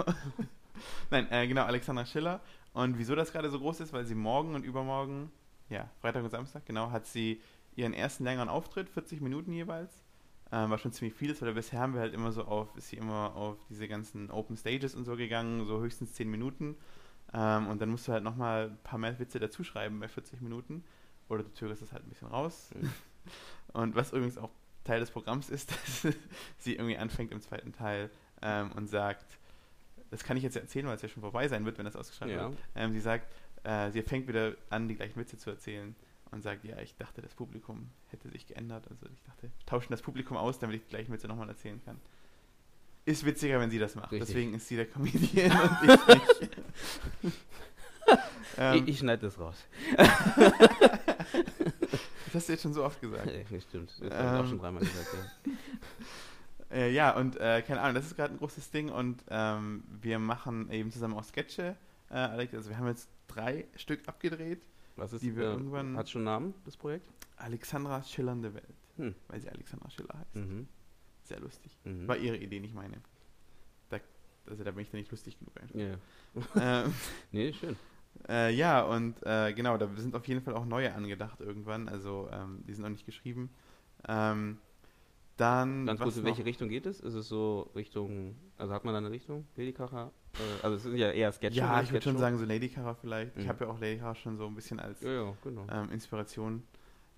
Nein, äh, genau, Alexandra Schiller. Und wieso das gerade so groß ist, weil sie morgen und übermorgen, ja, Freitag und Samstag, genau, hat sie ihren ersten längeren Auftritt, 40 Minuten jeweils. Ähm, war schon ziemlich vieles, weil bisher haben wir halt immer so auf, ist sie immer auf diese ganzen Open Stages und so gegangen, so höchstens 10 Minuten. Ähm, und dann musst du halt nochmal ein paar mehr Witze dazuschreiben bei 40 Minuten. Oder du zögerst es halt ein bisschen raus. Mhm. Und was übrigens auch Teil des Programms ist, dass sie irgendwie anfängt im zweiten Teil ähm, und sagt, das kann ich jetzt erzählen, weil es ja schon vorbei sein wird, wenn das ausgeschrieben ja. wird. Ähm, sie sagt, äh, sie fängt wieder an, die gleichen Witze zu erzählen und sagt, ja, ich dachte, das Publikum hätte sich geändert. Also ich dachte, tauschen das Publikum aus, damit ich die gleichen Witze nochmal erzählen kann. Ist witziger, wenn sie das macht. Richtig. Deswegen ist sie der Comedian und ich nicht. ähm, ich, ich schneide das raus. das hast du jetzt schon so oft gesagt. Ja, stimmt. Das ähm, habe ich auch schon dreimal gesagt, ja. Äh, ja, und äh, keine Ahnung, das ist gerade ein großes Ding und ähm, wir machen eben zusammen auch Sketche. Äh, also wir haben jetzt drei Stück abgedreht. Was ist, die wir äh, irgendwann hat schon Namen, das Projekt? Alexandra Schillernde Welt, hm. weil sie Alexandra Schiller heißt. Mhm. Sehr lustig. Mhm. War ihre Idee, nicht meine. Da, also da bin ich dann nicht lustig genug einfach. Yeah. ähm, nee, schön. Äh, ja, und äh, genau, da sind auf jeden Fall auch neue angedacht irgendwann. Also ähm, die sind noch nicht geschrieben. Ähm, Dann, Ganz kurz, in welche noch? Richtung geht es? Ist es so Richtung, also hat man da eine Richtung? Ladykracher? Äh, also es sind ja eher Sketche. Ja, ich würde schon sagen, so Ladykracher vielleicht. Ich Mhm. habe ja auch Ladykracher schon so ein bisschen als Ja, ja, genau. ähm, Inspiration.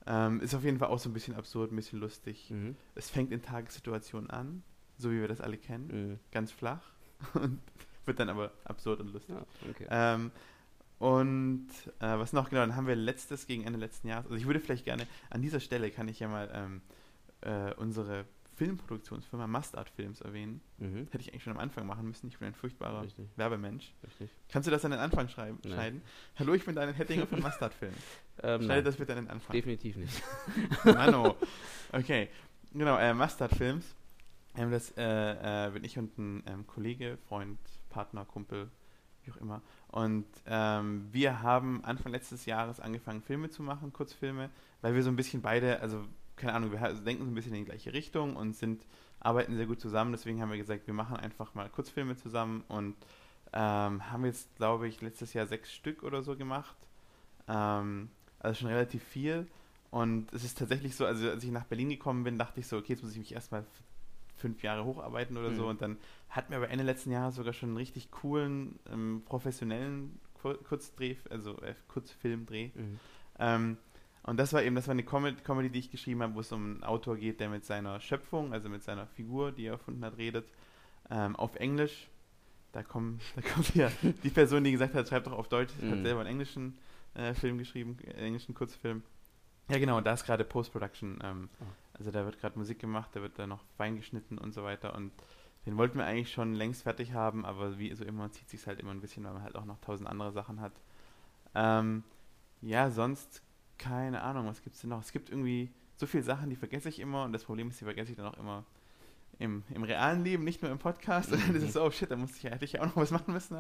Ähm, ist auf jeden Fall auch so ein bisschen absurd, ein bisschen lustig. Mhm. Es fängt in Tagessituationen an, so wie wir das alle kennen, Mhm. ganz flach und wird dann aber absurd und lustig. Ja, okay. Ähm, und äh, was noch genau, dann haben wir letztes gegen Ende letzten Jahres. Also ich würde vielleicht gerne, an dieser Stelle kann ich ja mal ähm, äh, unsere Filmproduktionsfirma Mustard Films erwähnen. Mhm. Hätte ich eigentlich schon am Anfang machen müssen. Ich bin ein furchtbarer Richtig. Werbemensch. Richtig. Kannst du das an den Anfang schreiben, Nein. schneiden? Hallo, ich bin Daniel Hettinger von Mustard Films. Ähm, Schneide das bitte an den Anfang. definitiv nicht. Mano. Okay, genau, äh, Mustard Films. Ähm, das äh, äh, bin ich und ein ähm, Kollege, Freund, Partner, Kumpel, wie auch immer. Und ähm, wir haben Anfang letztes Jahres angefangen, Filme zu machen, Kurzfilme, weil wir so ein bisschen beide, also keine Ahnung, wir denken so ein bisschen in die gleiche Richtung und sind, arbeiten sehr gut zusammen. Deswegen haben wir gesagt, wir machen einfach mal Kurzfilme zusammen und ähm, haben jetzt, glaube ich, letztes Jahr sechs Stück oder so gemacht. Ähm, also schon relativ viel. Und es ist tatsächlich so, also als ich nach Berlin gekommen bin, dachte ich so, okay, jetzt muss ich mich erstmal fünf Jahre hocharbeiten oder so. Mhm. Und dann hatten wir aber Ende letzten Jahres sogar schon einen richtig coolen, ähm, professionellen Kur Kurzdreh, also äh, Kurzfilmdreh. Mhm. Ähm, und das war eben, das war eine Com Comedy, die ich geschrieben habe, wo es um einen Autor geht, der mit seiner Schöpfung, also mit seiner Figur, die er erfunden hat, redet, ähm, auf Englisch. Da, kommen, da kommt ja die Person, die gesagt hat, schreibt doch auf Deutsch, hat Mhm. selber einen englischen äh, Film geschrieben, äh, englischen Kurzfilm. Ja, genau, und da ist gerade Post-Production. Ähm, Ah. Also da wird gerade Musik gemacht, da wird da noch fein geschnitten und so weiter. Und den wollten wir eigentlich schon längst fertig haben, aber wie so immer zieht sich halt immer ein bisschen, weil man halt auch noch tausend andere Sachen hat. Ähm, ja, sonst keine Ahnung, was gibt es denn noch? Es gibt irgendwie so viele Sachen, die vergesse ich immer und das Problem ist, die vergesse ich dann auch immer im, im realen Leben, nicht nur im Podcast. Und dann ist es so, oh shit, da muss ich, hätte ich ja auch noch was machen müssen.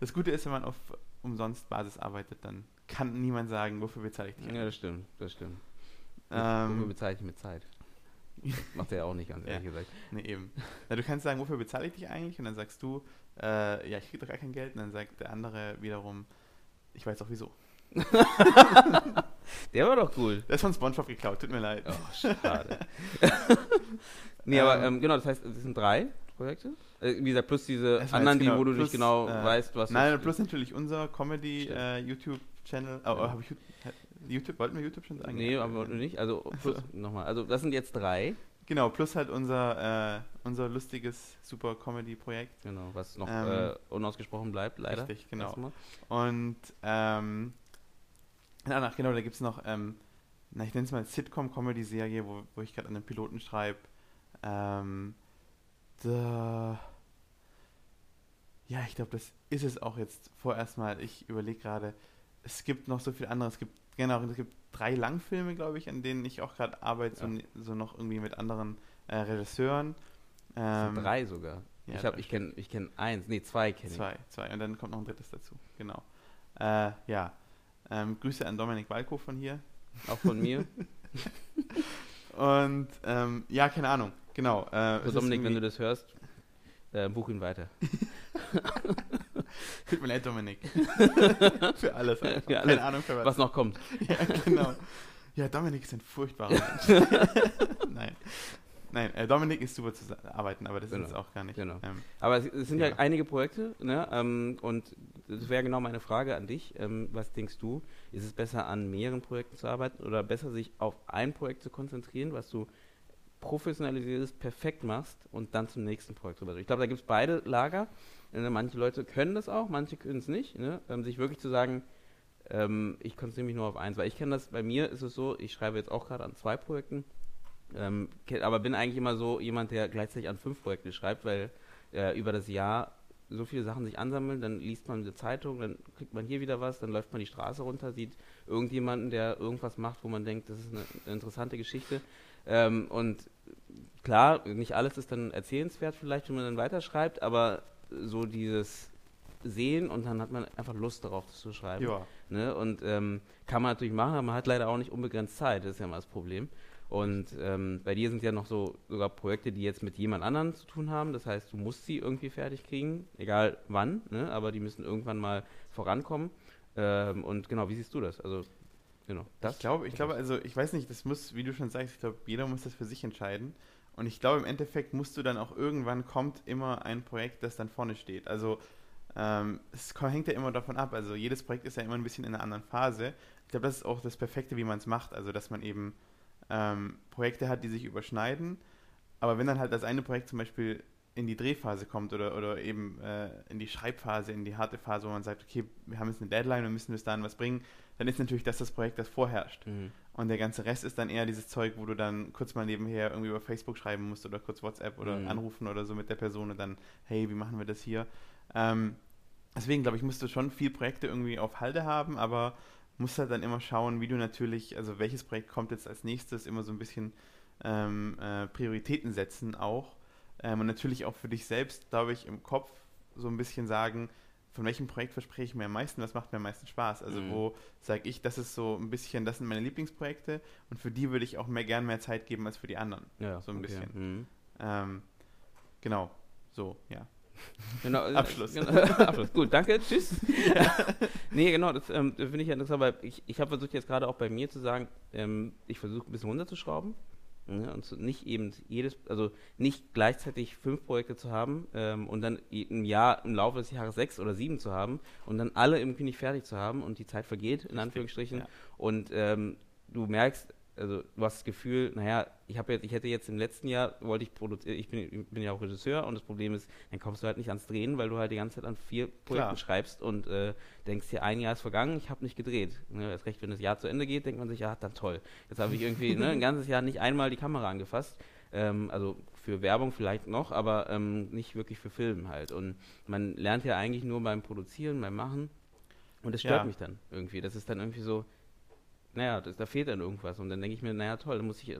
Das Gute ist, wenn man auf umsonst Basis arbeitet, dann kann niemand sagen, wofür bezahle ich dich. Ja, das stimmt, das stimmt. Wofür ähm, bezahle ich mit Zeit? Macht er ja auch nicht, ganz Ja. ehrlich gesagt. Nee, eben. Na, du kannst sagen, wofür bezahle ich dich eigentlich? Und dann sagst du, äh, ja, ich kriege doch gar kein Geld. Und dann sagt der andere wiederum, ich weiß auch wieso. Der war doch cool. Der ist von Spongebob geklaut, tut mir leid. Oh, schade. nee, Ähm, aber ähm, genau, das heißt, es sind drei Projekte. Äh, wie gesagt, plus diese anderen, jetzt die, genau wo du plus, nicht genau äh, weißt, was. Nein, plus natürlich unser. Comedy-YouTube-Channel. oh, Ja. habe ich YouTube, wollten wir YouTube schon sagen? Nee, aber nicht. Also plus nochmal. Also das sind jetzt drei. Genau, plus halt unser, äh, unser lustiges super Comedy-Projekt. Genau, was noch Ähm, äh, unausgesprochen bleibt, leider. Richtig, genau. Und ähm, danach, genau, da gibt es noch, ähm, na, ich nenne es mal Sitcom-Comedy-Serie, wo, wo ich gerade an den Piloten schreibe. Ähm, da, ja, ich glaube, das ist es auch jetzt vorerst mal. Ich überlege gerade, es gibt noch so viel anderes. Es gibt, genau, es gibt drei Langfilme, glaube ich, an denen ich auch gerade arbeite, so, so noch irgendwie mit anderen äh, Regisseuren. Das Ähm, drei sogar. ja, ich ich kenne, ich kenne eins, nee zwei kenne ich. Zwei, zwei. Und dann kommt noch ein drittes dazu. Genau. Äh, ja. Ähm, Grüße an Dominik Balko von hier. Auch von mir. Und ähm, ja, keine Ahnung. Genau. Äh, Also Dominik, wenn du das hörst, äh, buch ihn weiter. Tut mir leid, Dominik. für alles. Einfach. Für alles. Keine Ahnung für was. Was noch kommt. Ja, genau. Ja, Dominik ist ein furchtbarer Mensch. Nein. Nein, äh, Dominik ist super zu arbeiten, aber das Genau. ist es auch gar nicht. Genau. Ähm, Aber es, es sind ja. Ja. einige Projekte, ne? Ähm, und das wäre genau meine Frage an dich. Ähm, was denkst du? Ist es besser, an mehreren Projekten zu arbeiten oder besser, sich auf ein Projekt zu konzentrieren, was du professionalisierst, perfekt machst und dann zum nächsten Projekt rüber? Ich glaube, da gibt es beide Lager. Ne? Manche Leute können das auch, manche können es nicht. Ne? Ähm, sich wirklich zu sagen, ähm, ich konzentriere mich nur auf eins. Weil ich kenne das, bei mir ist es so, ich schreibe jetzt auch gerade an zwei Projekten. Ähm, aber bin eigentlich immer so jemand, der gleichzeitig an fünf Projekte schreibt, weil äh, über das Jahr so viele Sachen sich ansammeln, dann liest man eine Zeitung, dann kriegt man hier wieder was, dann läuft man die Straße runter, sieht irgendjemanden, der irgendwas macht, wo man denkt, das ist eine, eine interessante Geschichte. Ähm, und klar, nicht alles ist dann erzählenswert vielleicht, wenn man dann weiterschreibt, aber so dieses Sehen und dann hat man einfach Lust darauf, das zu schreiben. ja. Ne? Und ähm, kann man natürlich machen, aber man hat leider auch nicht unbegrenzt Zeit, das ist ja mal das Problem. Und ähm, bei dir sind ja noch so sogar Projekte, die jetzt mit jemand anderem zu tun haben. Das heißt, du musst sie irgendwie fertig kriegen, egal wann, ne? aber die müssen irgendwann mal vorankommen. Ähm, und genau, wie siehst du das? Also, genau, das. Ich glaube, ich glaube, also ich weiß nicht, das muss, wie du schon sagst, ich glaube, jeder muss das für sich entscheiden. Und ich glaube, im Endeffekt musst du dann auch irgendwann kommt immer ein Projekt, das dann vorne steht. Also ähm, es hängt ja immer davon ab. Also jedes Projekt ist ja immer ein bisschen in einer anderen Phase. Ich glaube, das ist auch das Perfekte, wie man es macht. Also dass man eben ähm, Projekte hat, die sich überschneiden. Aber wenn dann halt das eine Projekt zum Beispiel in die Drehphase kommt oder, oder eben äh, in die Schreibphase, in die harte Phase, wo man sagt, okay, wir haben jetzt eine Deadline und müssen bis dahin was bringen, dann ist natürlich das das Projekt, das vorherrscht. Mhm. Und der ganze Rest ist dann eher dieses Zeug, wo du dann kurz mal nebenher irgendwie über Facebook schreiben musst oder kurz WhatsApp oder mhm. anrufen oder so mit der Person und dann, hey, wie machen wir das hier? Ähm, deswegen glaube ich, musst du schon viel Projekte irgendwie auf Halde haben, aber musst halt dann immer schauen, wie du natürlich, also welches Projekt kommt jetzt als nächstes, immer so ein bisschen ähm, äh, Prioritäten setzen auch ähm, und natürlich auch für dich selbst, glaube ich, im Kopf so ein bisschen sagen, von welchem Projekt verspreche ich mir am meisten, was macht mir am meisten Spaß? Also mhm. wo sage ich, das ist so ein bisschen, das sind meine Lieblingsprojekte und für die würde ich auch mehr gern mehr Zeit geben als für die anderen. Ja, so ein okay. bisschen. Mhm. Ähm, genau, so, ja. Genau, äh, Abschluss. Genau, Abschluss. Gut, danke, tschüss. Ja. nee, genau, das ähm, finde ich ja interessant, weil ich, ich habe versucht jetzt gerade auch bei mir zu sagen, ähm, ich versuche ein bisschen runterzuschrauben. Ne, und nicht eben jedes, also nicht gleichzeitig fünf Projekte zu haben ähm, und dann im Jahr, im Laufe des Jahres sechs oder sieben zu haben und dann alle irgendwie nicht fertig zu haben und die Zeit vergeht, in Anführungsstrichen. Ja. Und ähm, du merkst, also du hast das Gefühl, naja, ich habe jetzt, ich hätte jetzt im letzten Jahr wollte ich produzieren, ich bin, ich bin ja auch Regisseur und das Problem ist, dann kommst du halt nicht ans Drehen, weil du halt die ganze Zeit an vier Projekten Klar. schreibst und äh, denkst dir, ein Jahr ist vergangen, ich habe nicht gedreht. Ne, erst recht, wenn das Jahr zu Ende geht, denkt man sich, ja, dann toll. Jetzt habe ich irgendwie ne, ein ganzes Jahr nicht einmal die Kamera angefasst. Ähm, also für Werbung vielleicht noch, aber ähm, nicht wirklich für Film halt. Und man lernt ja eigentlich nur beim Produzieren, beim Machen. Und das stört ja. mich dann irgendwie. Das ist dann irgendwie so, naja, das, da fehlt dann irgendwas. Und dann denke ich mir, naja, toll, dann muss ich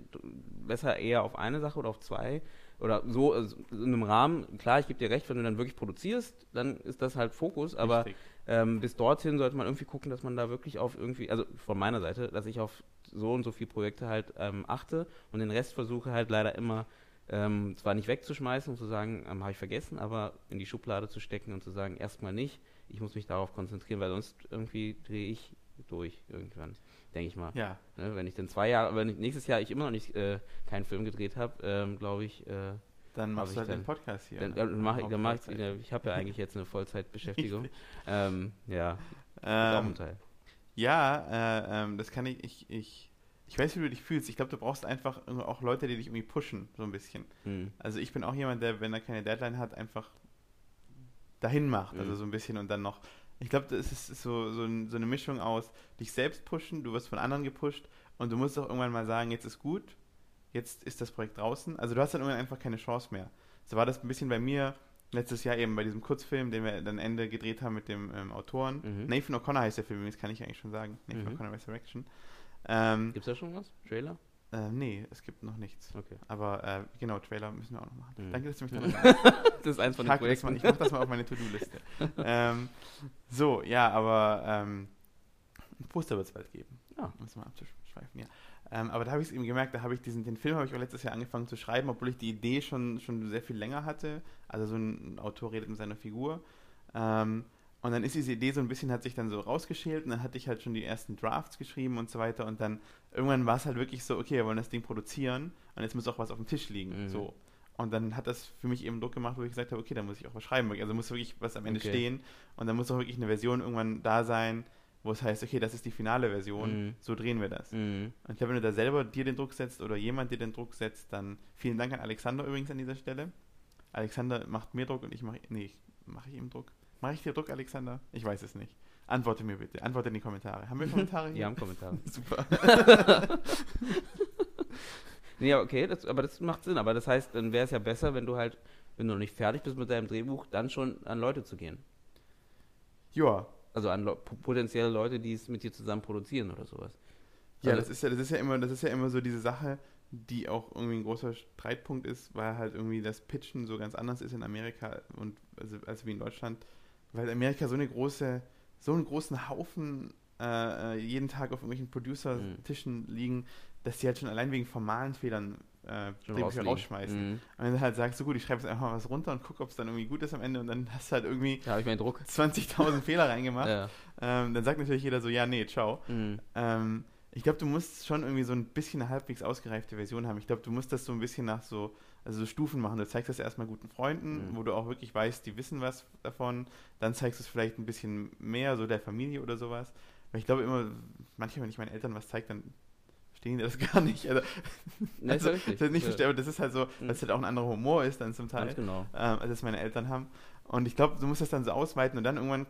besser eher auf eine Sache oder auf zwei oder so also in einem Rahmen. Klar, ich gebe dir recht, wenn du dann wirklich produzierst, dann ist das halt Fokus, aber ähm, bis dorthin sollte man irgendwie gucken, dass man da wirklich auf irgendwie, also von meiner Seite, dass ich auf so und so viele Projekte halt ähm, achte und den Rest versuche halt leider immer ähm, zwar nicht wegzuschmeißen und zu sagen, ähm, habe ich vergessen, aber in die Schublade zu stecken und zu sagen, erstmal nicht, ich muss mich darauf konzentrieren, weil sonst irgendwie drehe ich durch irgendwann denke ich mal. Ja. Ne, wenn ich dann zwei Jahre, wenn ich, nächstes Jahr ich immer noch nicht äh, keinen Film gedreht habe, ähm, glaube ich. Äh, dann machst du halt den Podcast hier. Dann, dann mache ich, dann mach ich, ich habe ja eigentlich jetzt eine Vollzeitbeschäftigung. ähm, ja, ähm, Teil. Ja, äh, ähm, das kann ich, ich, ich, ich weiß, wie du dich fühlst. Ich glaube, du brauchst einfach auch Leute, die dich irgendwie pushen, so ein bisschen. Hm. Also ich bin auch jemand, der, wenn er keine Deadline hat, einfach dahin macht, also hm. also so ein bisschen und dann noch ich glaube, das ist so, so, ein, so, eine Mischung aus dich selbst pushen, du wirst von anderen gepusht und du musst auch irgendwann mal sagen, jetzt ist gut, jetzt ist das Projekt draußen. Also du hast dann irgendwann einfach keine Chance mehr. So war das ein bisschen bei mir letztes Jahr eben bei diesem Kurzfilm, den wir dann Ende gedreht haben mit dem ähm, Autoren. Mhm. Nathan O'Connor heißt der Film, das kann ich eigentlich schon sagen. Nathan mhm. O'Connor Resurrection. Ähm, Gibt es da schon was? Trailer? Äh, nee, es gibt noch nichts. Okay. Aber äh, genau, Trailer müssen wir auch noch machen. Mhm. Danke, dass du mich daran Das ist eins von den Projekten. Ich mache das mal auf meine To-Do-Liste. ähm, so, ja, aber ähm, ein Poster wird es bald geben. Ja. Um es mal abzuschweifen, ja. Ähm, aber da habe ich es eben gemerkt, da habe ich diesen, den Film habe ich auch letztes Jahr angefangen zu schreiben, obwohl ich die Idee schon, schon sehr viel länger hatte. Also so ein Autor redet mit seiner Figur. Ähm, und dann ist diese Idee so ein bisschen, hat sich dann so rausgeschält und dann hatte ich halt schon die ersten Drafts geschrieben und so weiter und dann irgendwann war es halt wirklich so, okay, wir wollen das Ding produzieren und jetzt muss auch was auf dem Tisch liegen. Mhm. So. Und dann hat das für mich eben Druck gemacht, wo ich gesagt habe, okay, da muss ich auch was schreiben. Also muss wirklich was am Ende okay. stehen und dann muss auch wirklich eine Version irgendwann da sein, wo es heißt, okay, das ist die finale Version, mhm. so drehen wir das. Mhm. Und ich glaube, wenn du da selber dir den Druck setzt oder jemand dir den Druck setzt, dann vielen Dank an Alexander übrigens an dieser Stelle. Alexander macht mir Druck und ich mache, nee, mache ich ihm Druck. Mache ich dir Druck, Alexander? Ich weiß es nicht. Antworte mir bitte. Antworte in die Kommentare. Haben wir Kommentare hier? Wir haben Kommentare. Super. nee, okay, das, aber das macht Sinn. Aber das heißt, dann wäre es ja besser, wenn du halt, wenn du noch nicht fertig bist mit deinem Drehbuch, dann schon an Leute zu gehen. Ja. Also an potenzielle Leute, die es mit dir zusammen produzieren oder sowas. Ja, also das ist ja, das ist ja immer, das ist ja immer so diese Sache, die auch irgendwie ein großer Streitpunkt ist, weil halt irgendwie das Pitchen so ganz anders ist in Amerika und also, als wie in Deutschland weil Amerika so eine große, so einen großen Haufen äh, äh jeden Tag auf irgendwelchen Producer-Tischen mhm. liegen, dass die halt schon allein wegen formalen Fehlern äh, Drehbücher rausschmeißen. Mhm. Und wenn du halt sagst, so gut, ich schreibe jetzt einfach mal was runter und gucke, ob es dann irgendwie gut ist am Ende und dann hast du halt irgendwie ja, ich meinen Druck. 20.000 Fehler reingemacht. Ja. Ähm, dann sagt natürlich jeder so, ja, nee, ciao. Mhm. Ähm, Ich glaube, du musst schon irgendwie so ein bisschen eine halbwegs ausgereifte Version haben. Ich glaube, du musst das so ein bisschen nach so, also so Stufen machen. Du zeigst das erstmal guten Freunden, Mhm. wo du auch wirklich weißt, die wissen was davon. Dann zeigst du es vielleicht ein bisschen mehr so der Familie oder sowas. Weil ich glaube immer, manchmal, wenn ich meinen Eltern was zeige, dann verstehen die das gar nicht. Also, Ne, ist also, das ist nicht Ja. verstehen, aber das ist halt so, Mhm. dass es halt auch ein anderer Humor ist dann zum Teil Ganz genau. ähm, als es meine Eltern haben. Und ich glaube, du musst das dann so ausweiten und dann irgendwann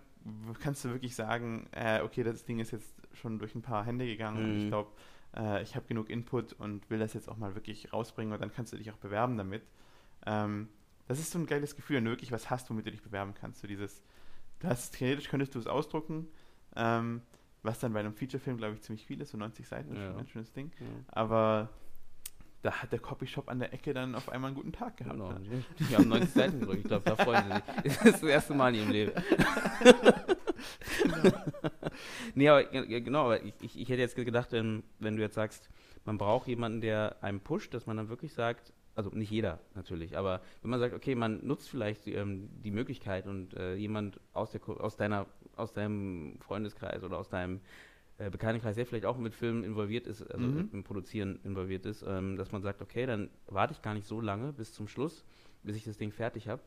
kannst du wirklich sagen, äh, okay, das Ding ist jetzt schon durch ein paar Hände gegangen und ich Mhm. glaube, äh, ich habe genug Input und will das jetzt auch mal wirklich rausbringen und dann kannst du dich auch bewerben damit. Ähm, das ist so ein geiles Gefühl, wenn du wirklich was hast, womit du dich bewerben kannst. So dieses, du hast, theoretisch könntest du es ausdrucken, ähm, was dann bei einem Featurefilm, glaube ich, ziemlich viel ist, so 90 Seiten, ist Ja. schon ein schönes Ding. Ja. Aber da hat der Copyshop an der Ecke dann auf einmal einen guten Tag gehabt. Genau. ne? Die haben 90 Seiten gedrückt. Ich glaube, da freuen sie sich. Das ist das erste Mal in ihrem Leben. nee, aber ge- genau, aber ich, ich, ich hätte jetzt gedacht, wenn, wenn du jetzt sagst, man braucht jemanden, der einem pusht, dass man dann wirklich sagt, also nicht jeder natürlich, aber wenn man sagt, okay, man nutzt vielleicht die, ähm, die Möglichkeit und äh, jemand aus, der, aus, deiner, aus deinem Freundeskreis oder aus deinem äh, Bekanntenkreis, der vielleicht auch mit Filmen involviert ist, also Mhm. im Produzieren involviert ist, ähm, dass man sagt, okay, dann warte ich gar nicht so lange bis zum Schluss, bis ich das Ding fertig habe.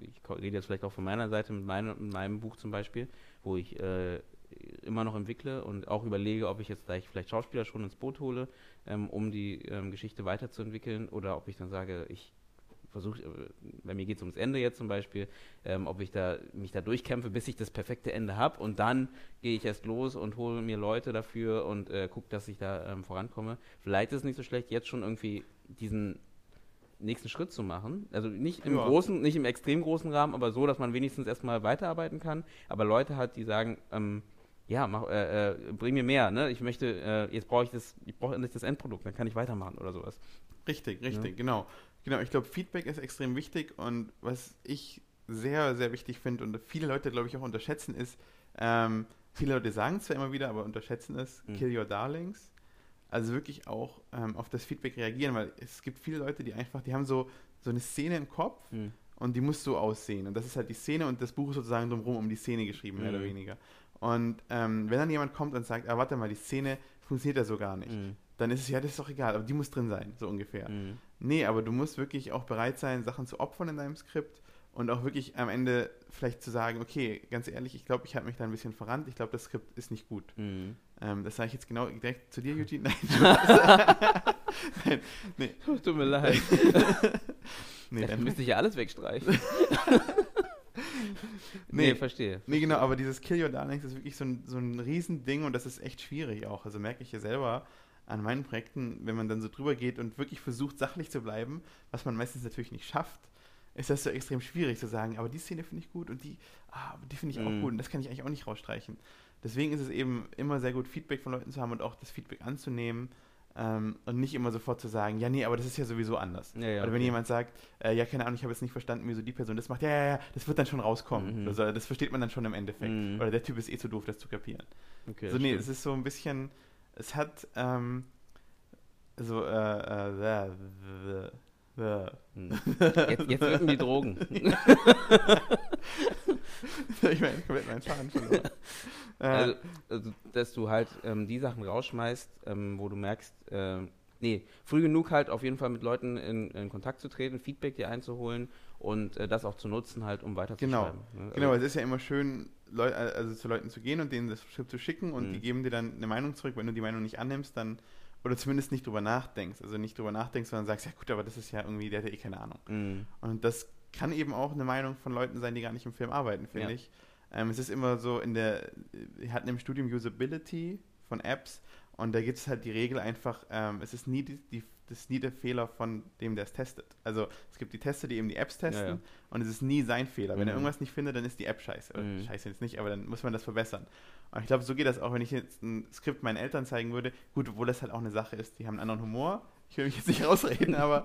Ich rede jetzt vielleicht auch von meiner Seite mit, meinem- mit meinem Buch zum Beispiel, wo ich äh, immer noch entwickle und auch überlege, ob ich jetzt gleich vielleicht Schauspieler schon ins Boot hole, ähm, um die ähm, Geschichte weiterzuentwickeln oder ob ich dann sage, ich versuche, äh, bei mir geht es ums Ende jetzt zum Beispiel, ähm, ob ich da mich da durchkämpfe, bis ich das perfekte Ende habe und dann gehe ich erst los und hole mir Leute dafür und äh, gucke, dass ich da ähm, vorankomme. Vielleicht ist es nicht so schlecht, jetzt schon irgendwie diesen nächsten Schritt zu machen. Also nicht im Ja. großen, nicht im extrem großen Rahmen, aber so, dass man wenigstens erstmal weiterarbeiten kann. Aber Leute hat, die sagen, ähm, ja, mach, äh, äh, bring mir mehr, ne? Ich möchte, äh, jetzt brauche ich das, ich brauche endlich das Endprodukt, dann kann ich weitermachen oder sowas. Richtig, richtig, genau. Genau, ich glaube, Feedback ist extrem wichtig und was ich sehr, sehr wichtig finde und viele Leute, glaube ich, auch unterschätzen, ist, ähm, viele Leute sagen es zwar immer wieder, aber unterschätzen es, Mhm. kill your darlings. Also wirklich auch ähm, auf das Feedback reagieren, weil es gibt viele Leute, die einfach, die haben so, so eine Szene im Kopf Hm. und die muss so aussehen. Und das ist halt die Szene und das Buch ist sozusagen drumherum um die Szene geschrieben, mehr Mhm. oder weniger. Und ähm, wenn dann jemand kommt und sagt, ah, warte mal, die Szene funktioniert ja so gar nicht, Hm. dann ist es, ja, das ist doch egal, aber die muss drin sein, so ungefähr. Hm. Nee, aber du musst wirklich auch bereit sein, Sachen zu opfern in deinem Skript und auch wirklich am Ende vielleicht zu sagen, okay, ganz ehrlich, ich glaube, ich habe mich da ein bisschen verrannt, ich glaube, das Skript ist nicht gut. Hm. Ähm, das sage ich jetzt genau direkt zu dir, Eugene. Nein, Nein nee, Tut mir leid. nee, Dann müsste ich ja alles wegstreichen. Nee. nee, verstehe. nee, genau, aber dieses Kill Your Darlings ist wirklich so ein, so ein Riesending und das ist echt schwierig auch. Also merke ich ja selber an meinen Projekten, wenn man dann so drüber geht und wirklich versucht, sachlich zu bleiben, was man meistens natürlich nicht schafft, ist das so extrem schwierig zu sagen, aber die Szene finde ich gut und die, ah, die finde ich auch Mhm. gut und das kann ich eigentlich auch nicht rausstreichen. Deswegen ist es eben immer sehr gut, Feedback von Leuten zu haben und auch das Feedback anzunehmen ähm, und nicht immer sofort zu sagen, ja, nee, aber das ist ja sowieso anders. Ja, ja, Oder wenn okay. jemand sagt, äh, ja, keine Ahnung, ich habe jetzt nicht verstanden, wieso die Person das macht, ja, ja, ja, das wird dann schon rauskommen. Mhm. Also, das versteht man dann schon im Endeffekt. Mhm. Oder der Typ ist eh zu doof, das zu kapieren. Okay, so, nee, stimmt. es ist so ein bisschen, es hat, ähm, so, äh, äh, äh, äh, äh. Hm. Jetzt, jetzt wirken die Drogen. ich meine, komplett meinen Faden verloren. äh, Also, also, dass du halt ähm, die Sachen rausschmeißt, ähm, wo du merkst, ähm, nee, früh genug halt auf jeden Fall mit Leuten in, in Kontakt zu treten, Feedback dir einzuholen und äh, das auch zu nutzen halt, um weiterzuschreiben. ne? Genau, Also, es ist ja immer schön, Leu also zu Leuten zu gehen und denen das Skript zu schicken und Mhm. die geben dir dann eine Meinung zurück. Wenn du die Meinung nicht annimmst, dann oder zumindest nicht drüber nachdenkst. Also nicht drüber nachdenkst, sondern sagst, ja gut, aber das ist ja irgendwie, der hat ja eh keine Ahnung. mh, Und das kann eben auch eine Meinung von Leuten sein, die gar nicht im Film arbeiten, finde Ja. ich. Ähm, es ist immer so in der, wir hatten im Studium Usability von Apps und da gibt es halt die Regel einfach, ähm, es ist nie, die, die, das ist nie der Fehler von dem, der es testet. Also es gibt die Tester, die eben die Apps testen Ja, ja. und es ist nie sein Fehler. Wenn er Mhm. irgendwas nicht findet, dann ist die App scheiße. Mhm. scheiße jetzt nicht, aber dann muss man das verbessern. Und ich glaube, so geht das auch, wenn ich jetzt ein Skript meinen Eltern zeigen würde. Gut, obwohl das halt auch eine Sache ist, die haben einen anderen Humor. Ich will mich jetzt nicht rausreden, aber,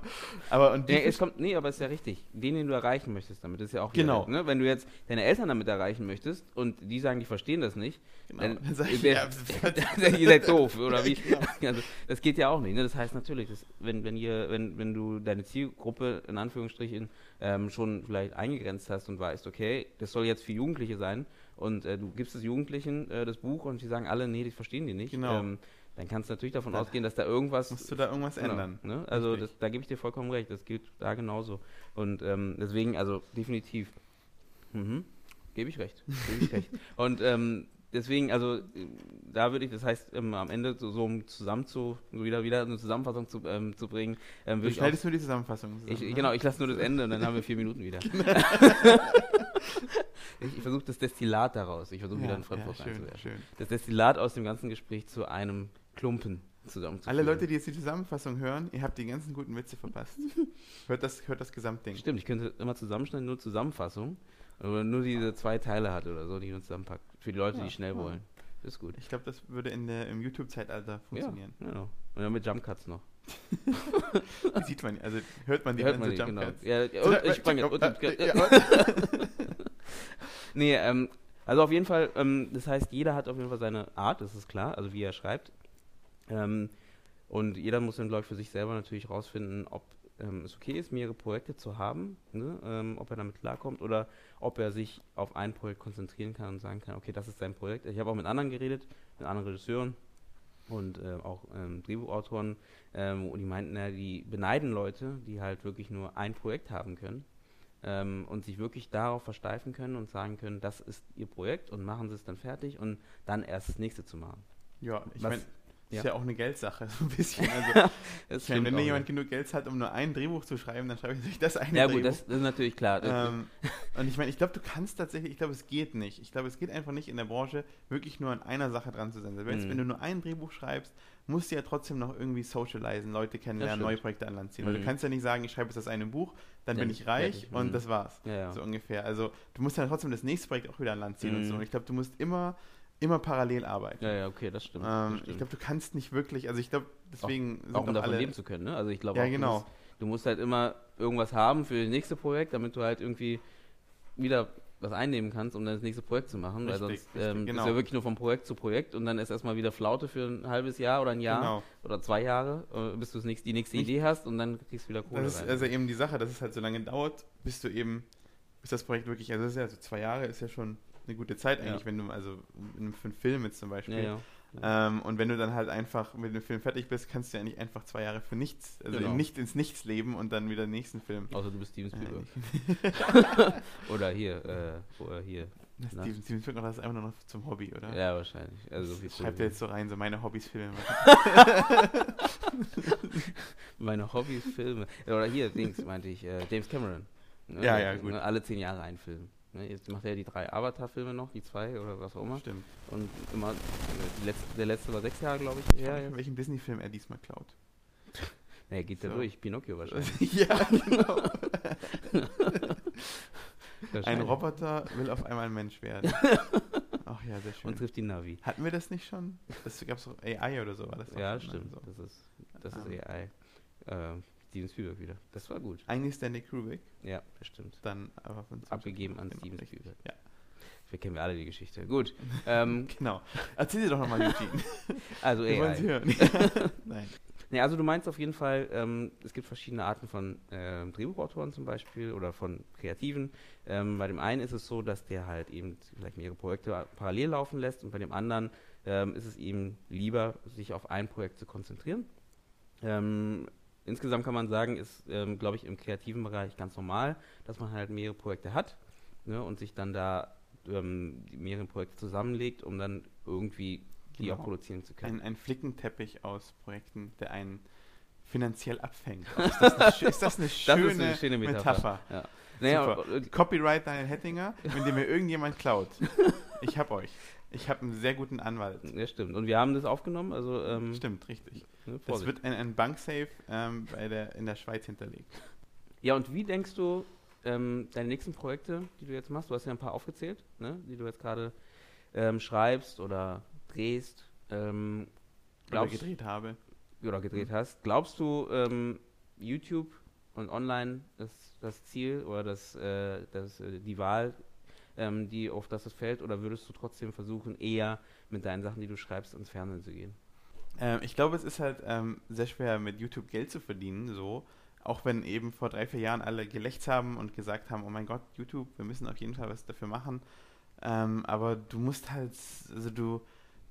aber und die Ja, es kommt, nee, aber es ist ja richtig. Den, den du erreichen möchtest damit, ist ja auch Genau. weg, ne? Wenn du jetzt deine Eltern damit erreichen möchtest und die sagen, die verstehen das nicht, Genau. dann, Dann sag ich, wer- ja, ihr seid doof, oder wie? Genau. Also, das geht ja auch nicht. Ne? Das heißt natürlich, dass, wenn, wenn, ihr, wenn, wenn du deine Zielgruppe in Anführungsstrichen ähm, schon vielleicht eingegrenzt hast und weißt, okay, das soll jetzt für Jugendliche sein, und äh, du gibst es Jugendlichen äh, das Buch und die sagen alle, nee, die verstehen die nicht. Genau. Ähm, dann kannst du natürlich davon Dann ausgehen, dass da irgendwas Musst du da irgendwas Genau, ändern? Ne? Also das, da gebe ich dir vollkommen recht, das gilt da genauso. Und ähm, deswegen, also definitiv, mhm. gebe ich recht, gebe ich recht. Und ähm, deswegen, also äh, da würde ich, das heißt, ähm, am Ende so, so um zusammen zu, wieder, wieder eine Zusammenfassung zu, ähm, zu bringen, ähm, Du schneidest nur die Zusammenfassung. zusammen, ich, ne? genau, ich lasse nur das Ende und dann haben wir vier Minuten wieder. ich ich versuche das Destillat daraus, ich versuche ja, wieder ein ja, Fremdwort schön, einzuwerfen. schön. Das Destillat aus dem ganzen Gespräch zu einem Klumpen. Alle Leute, die jetzt die Zusammenfassung hören, ihr habt die ganzen guten Witze verpasst. hört, das, hört das Gesamtding. Stimmt, ich könnte immer zusammenschneiden, nur Zusammenfassung. Oder nur diese zwei Teile hat oder so, die man zusammenpackt. Für die Leute, Ja, die schnell ja. wollen. Das ist gut. Ich glaube, das würde in der, im YouTube-Zeitalter funktionieren. Ja, genau. Und dann mit Jumpcuts noch. Die sieht man, also hört man die Hört man ganze die, genau. Jumpcuts. Ja, ja, und ich sprang jetzt. Und, Ja, ja, nee, ähm, also auf jeden Fall, ähm, das heißt, jeder hat auf jeden Fall seine Art, das ist klar, also wie er schreibt. Ähm, und jeder muss dann, glaube ich, für sich selber natürlich rausfinden, ob ähm, es okay ist, mehrere Projekte zu haben, ne? ähm, ob er damit klarkommt oder ob er sich auf ein Projekt konzentrieren kann und sagen kann, okay, das ist sein Projekt. Ich habe auch mit anderen geredet, mit anderen Regisseuren und äh, auch ähm, Drehbuchautoren, ähm, und die meinten, ja, die beneiden Leute, die halt wirklich nur ein Projekt haben können ähm, und sich wirklich darauf versteifen können und sagen können, das ist ihr Projekt und machen sie es dann fertig und dann erst das nächste zu machen. ja, ich Was- meine, ist ja. ja auch eine Geldsache, so ein bisschen. Also, ich meine, wenn mir jemand genug Geld hat, um nur ein Drehbuch zu schreiben, dann schreibe ich natürlich das eine ja. ja Drehbuch. gut, das, das ist natürlich klar. Ähm, und ich meine, ich glaube, du kannst tatsächlich, ich glaube, es geht nicht. Ich glaube, es geht einfach nicht in der Branche, wirklich nur an einer Sache dran zu sein. Also Wenn, Mhm. wenn du nur ein Drehbuch schreibst, musst du ja trotzdem noch irgendwie socialisen, Leute kennenlernen, neue Projekte an Land ziehen. Weil Mhm. du kannst ja nicht sagen, ich schreibe jetzt das eine Buch, dann Dann bin ich reich fertig. und Mhm. das war's. ja, ja. So ungefähr. Also du musst ja trotzdem das nächste Projekt auch wieder an Land ziehen und Mhm. so. Und ich glaube, du musst immer, immer parallel arbeiten. ja, ja, okay, das stimmt. das Ähm, stimmt. ich glaube, du kannst nicht wirklich, also ich glaube, deswegen sind auch um davon alle, leben zu können, ne? Also ich glaube Ja, auch, du genau. musst- Du musst halt immer irgendwas haben für das nächste Projekt, damit du halt irgendwie wieder was einnehmen kannst, um dann das nächste Projekt zu machen, weil Richtig, sonst richtig, ähm, genau. ist ja wirklich nur von Projekt zu Projekt und dann ist erstmal wieder Flaute für ein halbes Jahr oder ein Jahr Genau. oder zwei Jahre, äh, bis du das nächste, die nächste Nicht- Idee hast und dann kriegst du wieder Kohle Das ist rein. also eben die Sache, dass es halt so lange dauert, bis du eben, bis das Projekt wirklich, also das ist ja so zwei Jahre ist ja schon eine gute Zeit eigentlich, Ja. wenn du, also in, für einen Film jetzt zum Beispiel. ja. Ähm, und wenn du dann halt einfach mit dem Film fertig bist, kannst du ja nicht einfach zwei Jahre für nichts, also Genau. in nicht, ins Nichts leben und dann wieder den nächsten Film. Außer du bist Steven Spielberg. Äh, oder hier, äh, oder hier. Steven, Steven Spielberg macht das einfach nur noch zum Hobby, oder? Ja, wahrscheinlich. Also so Schreibt er jetzt so rein, so meine Hobbys Filme. Meine Hobbys, Filme. Oder hier, Dings, meinte ich, äh, James Cameron. Ne? Ja, ja, gut. Ne, Alle zehn Jahre ein Film. Ne? Jetzt macht er die drei Avatar-Filme noch, die zwei oder was auch immer. Stimmt. Und immer, äh, letzte, der letzte war sechs Jahre, glaube ich. Ich Ja, ja. welchen Disney-Film er diesmal klaut. Nee, geht da So. durch. Pinocchio wahrscheinlich. ja, genau. Ein. Roboter will auf einmal ein Mensch werden. Ach ja, sehr schön. Und trifft die Navi. Hatten wir das nicht schon? Das gab es AI oder so war das Ja, stimmt. So. Das ist, das ist Ähm. AI. Ähm, Steven Spielberg wieder. Das war gut. Eigentlich Stanley Kubrick, Ja, das stimmt. dann aber von Abgegeben an Genau, Steven richtig. Spielberg. Ja. Wir kennen wir alle die Geschichte. Gut. ähm, Genau. Erzähl dir doch nochmal, Eugene. also Wir wollen sie hören. Nein. Nee, also du meinst auf jeden Fall, ähm, es gibt verschiedene Arten von ähm, Drehbuchautoren zum Beispiel oder von Kreativen. Ähm, bei dem einen ist es so, dass der halt eben vielleicht mehrere Projekte parallel laufen lässt und bei dem anderen ähm, ist es ihm lieber, sich auf ein Projekt zu konzentrieren. Insgesamt kann man sagen, ist, ähm, glaube ich, im kreativen Bereich ganz normal, dass man halt mehrere Projekte hat ne, und sich dann da ähm, die mehrere Projekte zusammenlegt, um dann irgendwie die Genau. auch produzieren zu können. Ein, ein Flickenteppich aus Projekten, der einen finanziell abfängt. Oh, ist, das eine, ist das eine schöne, Das ist eine schöne Metapher. Ja. Naja, und- Copyright Daniel Hettinger, wenn dir mir irgendjemand klaut. Ich hab euch. Ich habe einen sehr guten Anwalt. Ja, stimmt. Und wir haben das aufgenommen, also ähm, Stimmt, richtig. ne, Das wird ein, ein Banksafe ähm, bei der, in der Schweiz hinterlegt. Ja, und wie denkst du, ähm, deine nächsten Projekte, die du jetzt machst, du hast ja ein paar aufgezählt, ne, die du jetzt gerade ähm, schreibst oder drehst, ähm, Oder glaubst, gedreht habe. oder gedreht hast. Glaubst du, ähm, YouTube und online ist das Ziel oder das, äh, das, äh, die Wahl, ähm, die auf das es fällt, oder würdest du trotzdem versuchen, eher mit deinen Sachen, die du schreibst, ins Fernsehen zu gehen? Ähm, ich glaube, es ist halt ähm, sehr schwer, mit YouTube Geld zu verdienen, so. Auch wenn eben vor drei, vier Jahren alle gelächzt haben und gesagt haben, oh mein Gott, YouTube, wir müssen auf jeden Fall was dafür machen. Ähm, aber du musst halt, also du,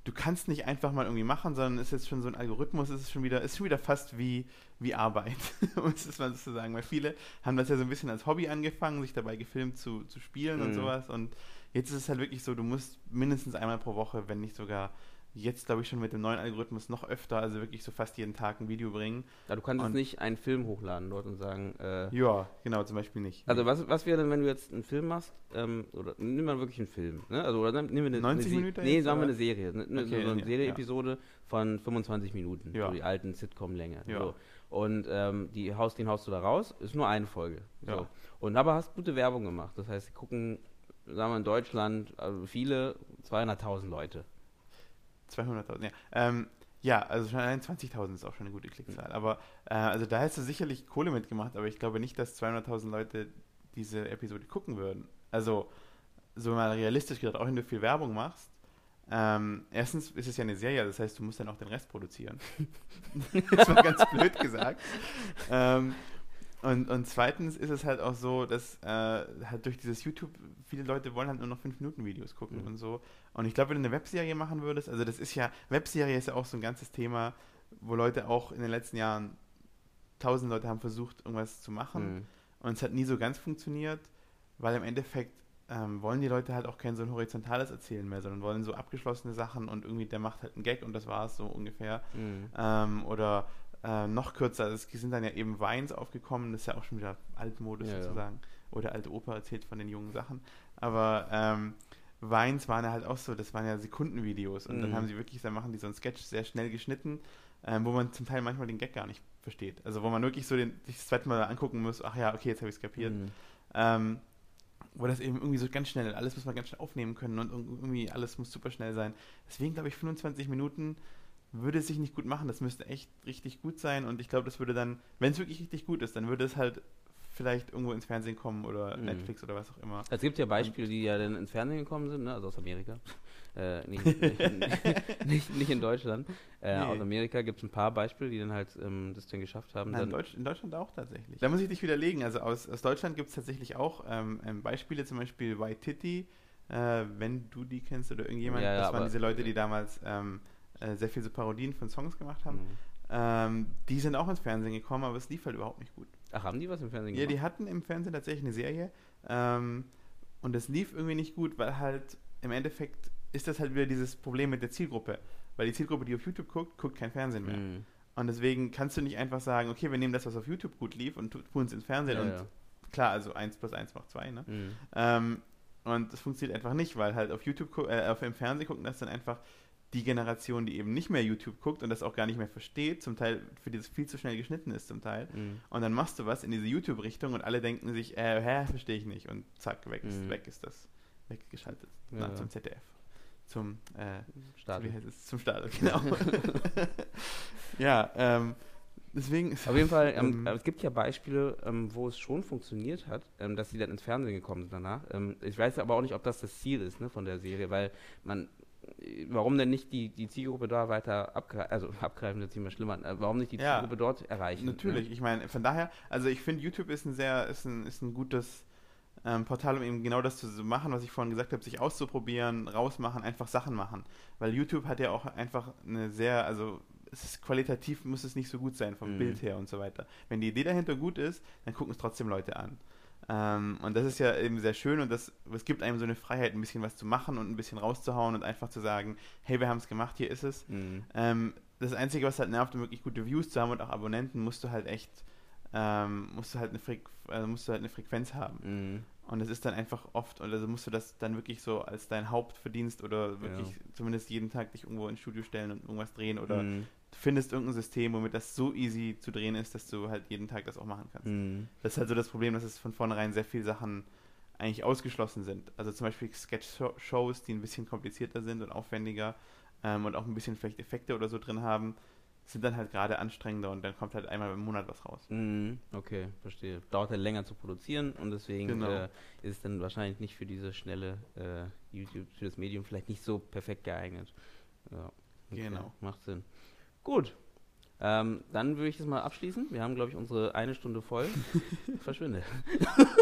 du kannst nicht einfach mal irgendwie machen, sondern es ist jetzt schon so ein Algorithmus, es ist schon wieder, ist schon wieder fast wie, wie Arbeit, um es mal so zu sagen. Weil viele haben das ja so ein bisschen als Hobby angefangen, sich dabei gefilmt zu, zu spielen mhm. und sowas. Und jetzt ist es halt wirklich so, du musst mindestens einmal pro Woche, wenn nicht sogar jetzt, glaube ich, schon mit dem neuen Algorithmus noch öfter, also wirklich so fast jeden Tag ein Video bringen. Ja, du kannst und jetzt nicht einen Film hochladen dort und sagen. Äh, ja, genau, zum Beispiel nicht. Also, was, was wäre denn, wenn du jetzt einen Film machst? Ähm, oder nimm mal wirklich einen Film. Ne? Also, oder nehmen wir eine. 90 eine Minuten? Nee, sagen wir eine Serie. Ne, okay, so, eine Serie-Episode ja. von 25 Minuten. Ja. So die alten Sitcom-Länge. Ja. So. Und ähm, die haust, den haust du da raus, ist nur eine Folge. So. Ja. Und aber hast gute Werbung gemacht. Das heißt, sie gucken, sagen wir in Deutschland, also viele, 200.000 Leute. 200.000, ja. Ähm, ja, also schon allein 20.000 ist auch schon eine gute Klickzahl. Mhm. Aber äh, also da hättest du sicherlich Kohle mitgemacht, aber ich glaube nicht, dass 200.000 Leute diese Episode gucken würden. Also so mal realistisch gedacht, auch wenn du viel Werbung machst. Ähm, erstens ist es ja eine Serie, das heißt, du musst dann auch den Rest produzieren. das war ganz blöd gesagt. Ähm, und, und zweitens ist es halt auch so, dass äh, halt durch dieses YouTube, viele Leute wollen halt nur noch 5-Minuten-Videos gucken mhm. und so. Und ich glaube, wenn du eine Webserie machen würdest, also das ist ja, Webserie ist ja auch so ein ganzes Thema, wo Leute auch in den letzten Jahren, tausend Leute haben versucht, irgendwas zu machen. Mhm. Und es hat nie so ganz funktioniert, weil im Endeffekt ähm, wollen die Leute halt auch kein so ein horizontales Erzählen mehr, sondern wollen so abgeschlossene Sachen und irgendwie der macht halt einen Gag und das war es so ungefähr. Mhm. Ähm, oder äh, noch kürzer, es sind dann ja eben Weins aufgekommen, das ist ja auch schon wieder altmodisch ja, sozusagen. Ja. Oder alte Oper erzählt von den jungen Sachen. Aber ähm, Weins waren ja halt auch so, das waren ja Sekundenvideos und mhm. dann haben sie wirklich, dann machen die so einen Sketch sehr schnell geschnitten, ähm, wo man zum Teil manchmal den Gag gar nicht versteht. Also wo man wirklich so den, sich das zweite Mal angucken muss, ach ja, okay, jetzt habe ich es kapiert. Mhm. Ähm, wo das eben irgendwie so ganz schnell, alles muss man ganz schnell aufnehmen können und irgendwie alles muss super schnell sein. Deswegen glaube ich 25 Minuten würde es sich nicht gut machen. Das müsste echt richtig gut sein und ich glaube, das würde dann, wenn es wirklich richtig gut ist, dann würde es halt vielleicht irgendwo ins Fernsehen kommen oder mhm. Netflix oder was auch immer. Es gibt ja Beispiele, die ja dann ins Fernsehen gekommen sind, ne? also aus Amerika. Äh, nicht, nicht, nicht, in Deutschland. Äh, nee. Aus Amerika gibt es ein paar Beispiele, die dann halt ähm, das dann geschafft haben. Nein, dann in, Deutsch, in, Deutschland auch tatsächlich. Da muss ich dich widerlegen. Also aus, aus Deutschland gibt es tatsächlich auch ähm, ähm, Beispiele, zum Beispiel White Titty, äh, wenn du die kennst oder irgendjemand. Ja, ja, das waren diese Leute, die damals ähm, äh, sehr viele so Parodien von Songs gemacht haben. Mhm. Ähm, die sind auch ins Fernsehen gekommen, aber es lief halt überhaupt nicht gut. Ach, haben die was im Fernsehen gemacht? Ja, die hatten im Fernsehen tatsächlich eine Serie. Ähm, und es lief irgendwie nicht gut, weil halt im Endeffekt ist das halt wieder dieses Problem mit der Zielgruppe. Weil die Zielgruppe, die auf YouTube guckt, guckt kein Fernsehen mehr. Mhm. Und deswegen kannst du nicht einfach sagen, okay, wir nehmen das, was auf YouTube gut lief und tun es ins Fernsehen. Ja, und ja. klar, also 1 plus 1 macht 2, ne? Mhm. Ähm, und das funktioniert einfach nicht, weil halt auf YouTube, äh, auf im Fernsehen gucken das dann einfach die Generation, die eben nicht mehr YouTube guckt und das auch gar nicht mehr versteht, zum Teil für dieses viel zu schnell geschnitten ist zum Teil. Mhm. Und dann machst du was in diese YouTube-Richtung und alle denken sich, äh, hä, verstehe ich nicht. Und zack, weg ist, mhm. weg ist das. Weggeschaltet. Ja. Na, zum ZDF. Zum äh, Start. Wie heißt es? Zum Start, genau. ja, ähm, deswegen. Auf jeden Fall, ähm, ähm, es gibt ja Beispiele, ähm, wo es schon funktioniert hat, ähm, dass sie dann ins Fernsehen gekommen sind danach. Ähm, ich weiß aber auch nicht, ob das das Ziel ist ne, von der Serie, weil man warum denn nicht die, die Zielgruppe da weiter abgreifen, also abgreifen ist immer schlimmer, äh, warum nicht die ja, Zielgruppe dort erreichen? Natürlich, ne? ich meine, von daher, also ich finde, YouTube ist ein sehr, ist ein, ist ein gutes ähm, Portal, um eben genau das zu machen, was ich vorhin gesagt habe, sich auszuprobieren, rausmachen, einfach Sachen machen. Weil YouTube hat ja auch einfach eine sehr, also es ist qualitativ muss es nicht so gut sein vom mhm. Bild her und so weiter. Wenn die Idee dahinter gut ist, dann gucken es trotzdem Leute an. Ähm, und das ist ja eben sehr schön und das, es gibt einem so eine Freiheit, ein bisschen was zu machen und ein bisschen rauszuhauen und einfach zu sagen, hey, wir haben es gemacht, hier ist es. Mhm. Ähm, das Einzige, was halt nervt, um wirklich gute Views zu haben und auch Abonnenten, musst du halt echt, ähm, musst du halt eine, Frequ also musst du halt eine Frequenz haben. Mhm. Und es ist dann einfach oft, also musst du das dann wirklich so als dein Hauptverdienst oder wirklich ja. zumindest jeden Tag dich irgendwo ins Studio stellen und irgendwas drehen oder mhm du findest irgendein System, womit das so easy zu drehen ist, dass du halt jeden Tag das auch machen kannst. Mhm. Das ist halt so das Problem, dass es von vornherein sehr viele Sachen eigentlich ausgeschlossen sind. Also zum Beispiel Sketch-Shows, die ein bisschen komplizierter sind und aufwendiger ähm, und auch ein bisschen vielleicht Effekte oder so drin haben, sind dann halt gerade anstrengender und dann kommt halt einmal im Monat was raus. Mhm, okay, verstehe. Dauert halt länger zu produzieren und deswegen genau. äh, ist es dann wahrscheinlich nicht für diese schnelle äh, YouTube, für das Medium vielleicht nicht so perfekt geeignet. Ja, okay, genau. Macht Sinn. Gut. Ähm, dann würde ich das mal abschließen. Wir haben, glaube ich, unsere eine Stunde voll. Verschwinde.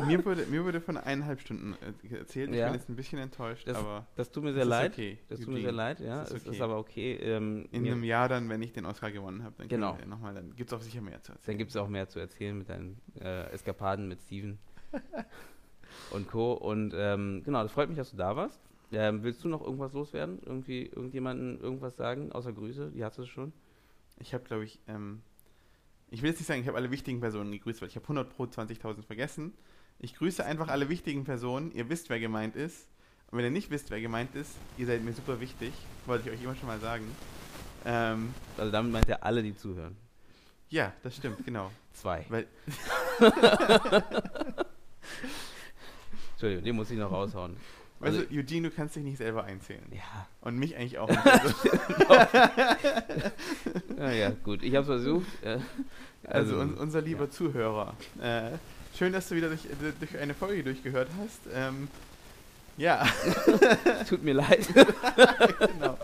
mir, wurde, mir wurde von eineinhalb Stunden äh, erzählt. Ich Ja. bin jetzt ein bisschen enttäuscht, Das- aber Das tut mir sehr ist leid. okay. Das tut mir sehr leid, ja. Das Es ist ist okay. aber okay. Ähm, In einem Jahr dann, wenn ich den Oscar gewonnen habe, dann, Genau. dann gibt es auch sicher mehr zu erzählen. Dann gibt es auch mehr zu erzählen mit deinen äh, Eskapaden mit Steven und Co. Und ähm, genau, das freut mich, dass du da warst. Ähm, willst du noch irgendwas loswerden? Irgendwie irgendjemanden irgendwas sagen, außer Grüße? Die hast du schon. Ich habe, glaube ich, ähm, ich will jetzt nicht sagen, ich habe alle wichtigen Personen gegrüßt, weil ich habe 100 pro 20.000 vergessen. Ich grüße einfach alle wichtigen Personen. Ihr wisst, wer gemeint ist. Und wenn ihr nicht wisst, wer gemeint ist, ihr seid mir super wichtig. Wollte ich euch immer schon mal sagen. Ähm, Also damit meint er alle, die zuhören. ja, das stimmt, genau. Zwei. Weil, Entschuldigung, den muss ich noch raushauen. Weißt Also- du, Eugene, du kannst dich nicht selber einzählen. Ja, Und mich eigentlich auch nicht. Also, ja, ja gut. Ich habe es versucht. Äh, also un, unser lieber ja. Zuhörer. Äh, schön, dass du wieder durch, durch eine Folge durchgehört hast. Ähm, ja, Tut mir leid. genau.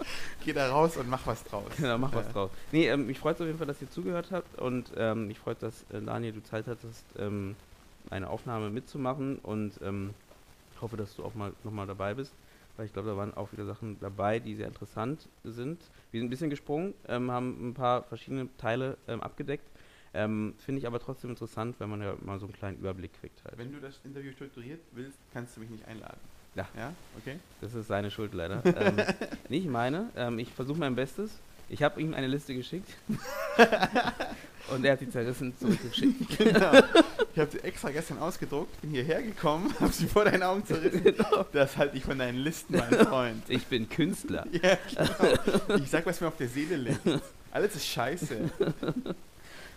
Geh da raus und mach was draus. Genau, mach was Äh, draus. Nee, ähm, mich freut auf jeden Fall, dass ihr zugehört habt und ähm, mich freut, dass äh, Daniel, du Zeit hattest, ähm, eine Aufnahme mitzumachen und ähm, hoffe, dass du auch mal nochmal dabei bist, weil ich glaube, da waren auch wieder Sachen dabei, die sehr interessant sind. Wir sind ein bisschen gesprungen, ähm, haben ein paar verschiedene Teile ähm, abgedeckt. Ähm, Finde ich aber trotzdem interessant, wenn man ja mal so einen kleinen Überblick kriegt halt. Wenn du das Interview strukturiert willst, kannst du mich nicht einladen. Ja. Ja, okay. Das ist seine Schuld leider. ähm, nicht meine. Ähm, ich versuche mein Bestes. Ich habe ihm eine Liste geschickt. und er hat die zerrissen zurückgeschickt. genau. Ich habe sie extra gestern ausgedruckt, bin hierher gekommen, habe sie vor deinen Augen zerrissen. Genau. Das halte ich von deinen Listen, mein Freund. Ich bin Künstler. Ja, genau. Ich sag, was mir auf der Seele liegt. Alles ist scheiße.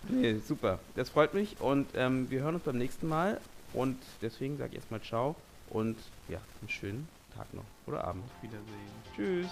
Nee, super. Das freut mich und ähm, wir hören uns beim nächsten Mal. Und deswegen sage ich erstmal Ciao und ja, einen schönen Tag noch oder Abend. Auf Wiedersehen. Tschüss.